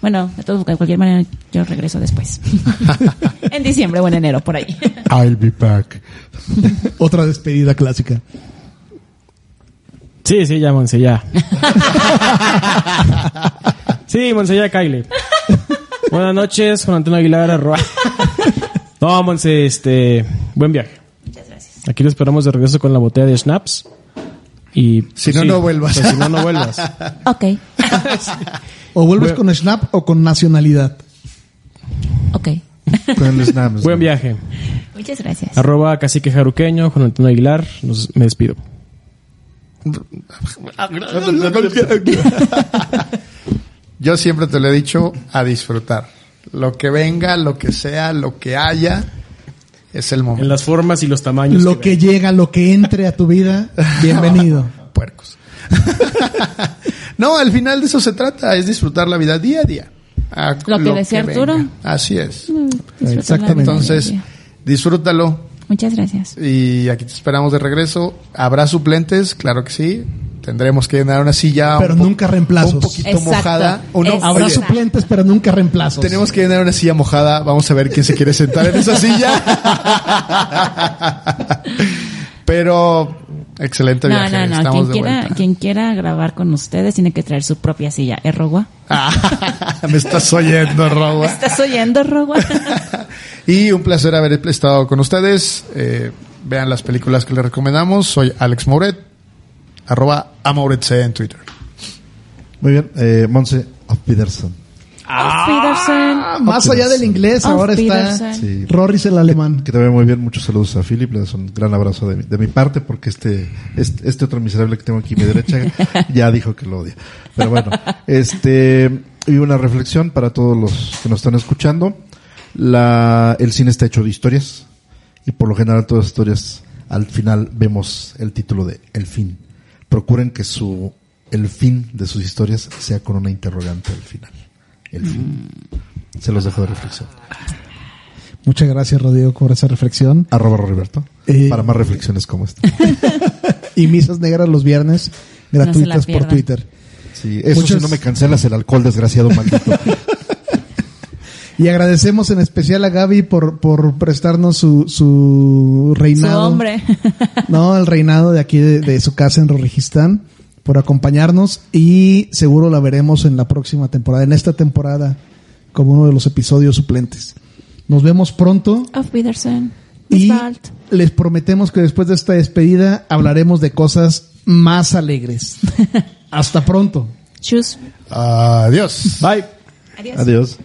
Bueno, de, todo, de cualquier manera, yo regreso después. en diciembre o en enero, por ahí. I'll be back. Otra despedida clásica. Sí, sí, ya, Monse, ya. sí, Monse, ya, Kyle. Buenas noches, Juan Antonio Aguilar, arroba. No, Monse, este, buen viaje. Aquí lo esperamos de regreso con la botella de schnapps. Y pues, Si no, no vuelvas. pues, si no, no vuelvas. Ok. O vuelves Bueno. con Snap o con nacionalidad. Ok. Con snaps. Buen viaje. Muchas gracias. Arroba cacique jaruqueño, Juan Antonio Aguilar. Nos, me despido. Yo siempre te lo he dicho, a disfrutar. Lo que venga, lo que sea, lo que haya, es el En momento. las formas y los tamaños. Lo que llega, lo que entre a tu vida, bienvenido. Puercos. no, al final de eso se trata, es disfrutar la vida día a día. A Lo que decía. Arturo. Así es. Disfrutar Exactamente. Entonces, disfrútalo Muchas gracias. y aquí te esperamos de regreso. ¿Habrá suplentes? Claro que sí. Tendremos que llenar una silla Pero un nunca reemplazos. un poquito Exacto. mojada. O no. Habrá oye, suplentes, pero nunca reemplazos. Tenemos que llenar una silla mojada. Vamos a ver quién se quiere sentar en esa silla. Pero excelente No, viaje. no, no. Estamos Quien de quiera, vuelta. quien quiera grabar con ustedes tiene que traer su propia silla. ¿Es Rogua? Me estás oyendo, Roba. ¿Estás oyendo, Rogua? Y un placer haber estado con ustedes. Eh, vean las películas que les recomendamos. Soy Alex Mouret, arroba amouretc en Twitter. Muy bien. Eh, Monse of Peterson. Ah, más allá del inglés, Auf ahora está. Sí. Rorris el alemán. Que te vaya muy bien. Muchos saludos a Philip. Le das un gran abrazo de mi, de mi parte porque este, este, este otro miserable que tengo aquí a mi derecha ya dijo que lo odia. Pero bueno, este, y una reflexión para todos los que nos están escuchando. La, el cine está hecho de historias y por lo general todas las historias al final vemos el título de El fin. Procuren que su, el fin de sus historias sea con una interrogante al final. El fin. Se los dejo de reflexión. Muchas gracias, Rodrigo, por esa reflexión. Arroba Roberto. Eh, para más reflexiones como esta. Y misas negras los viernes, gratuitas por. Twitter. Sí, eso Muchas- si no me cancelas el alcohol, desgraciado maldito. Y agradecemos en especial a Gaby por, por prestarnos su, su Su reinado. hombre. No, el reinado de aquí de, de su casa en Rorrijistán por acompañarnos y seguro la veremos en la próxima temporada, en esta temporada, como uno de los episodios suplentes. Nos vemos pronto Auf Wiedersehen. y les prometemos que después de esta despedida hablaremos de cosas más alegres. Hasta pronto. Tschüss. Adiós. Bye. Adiós. Adiós.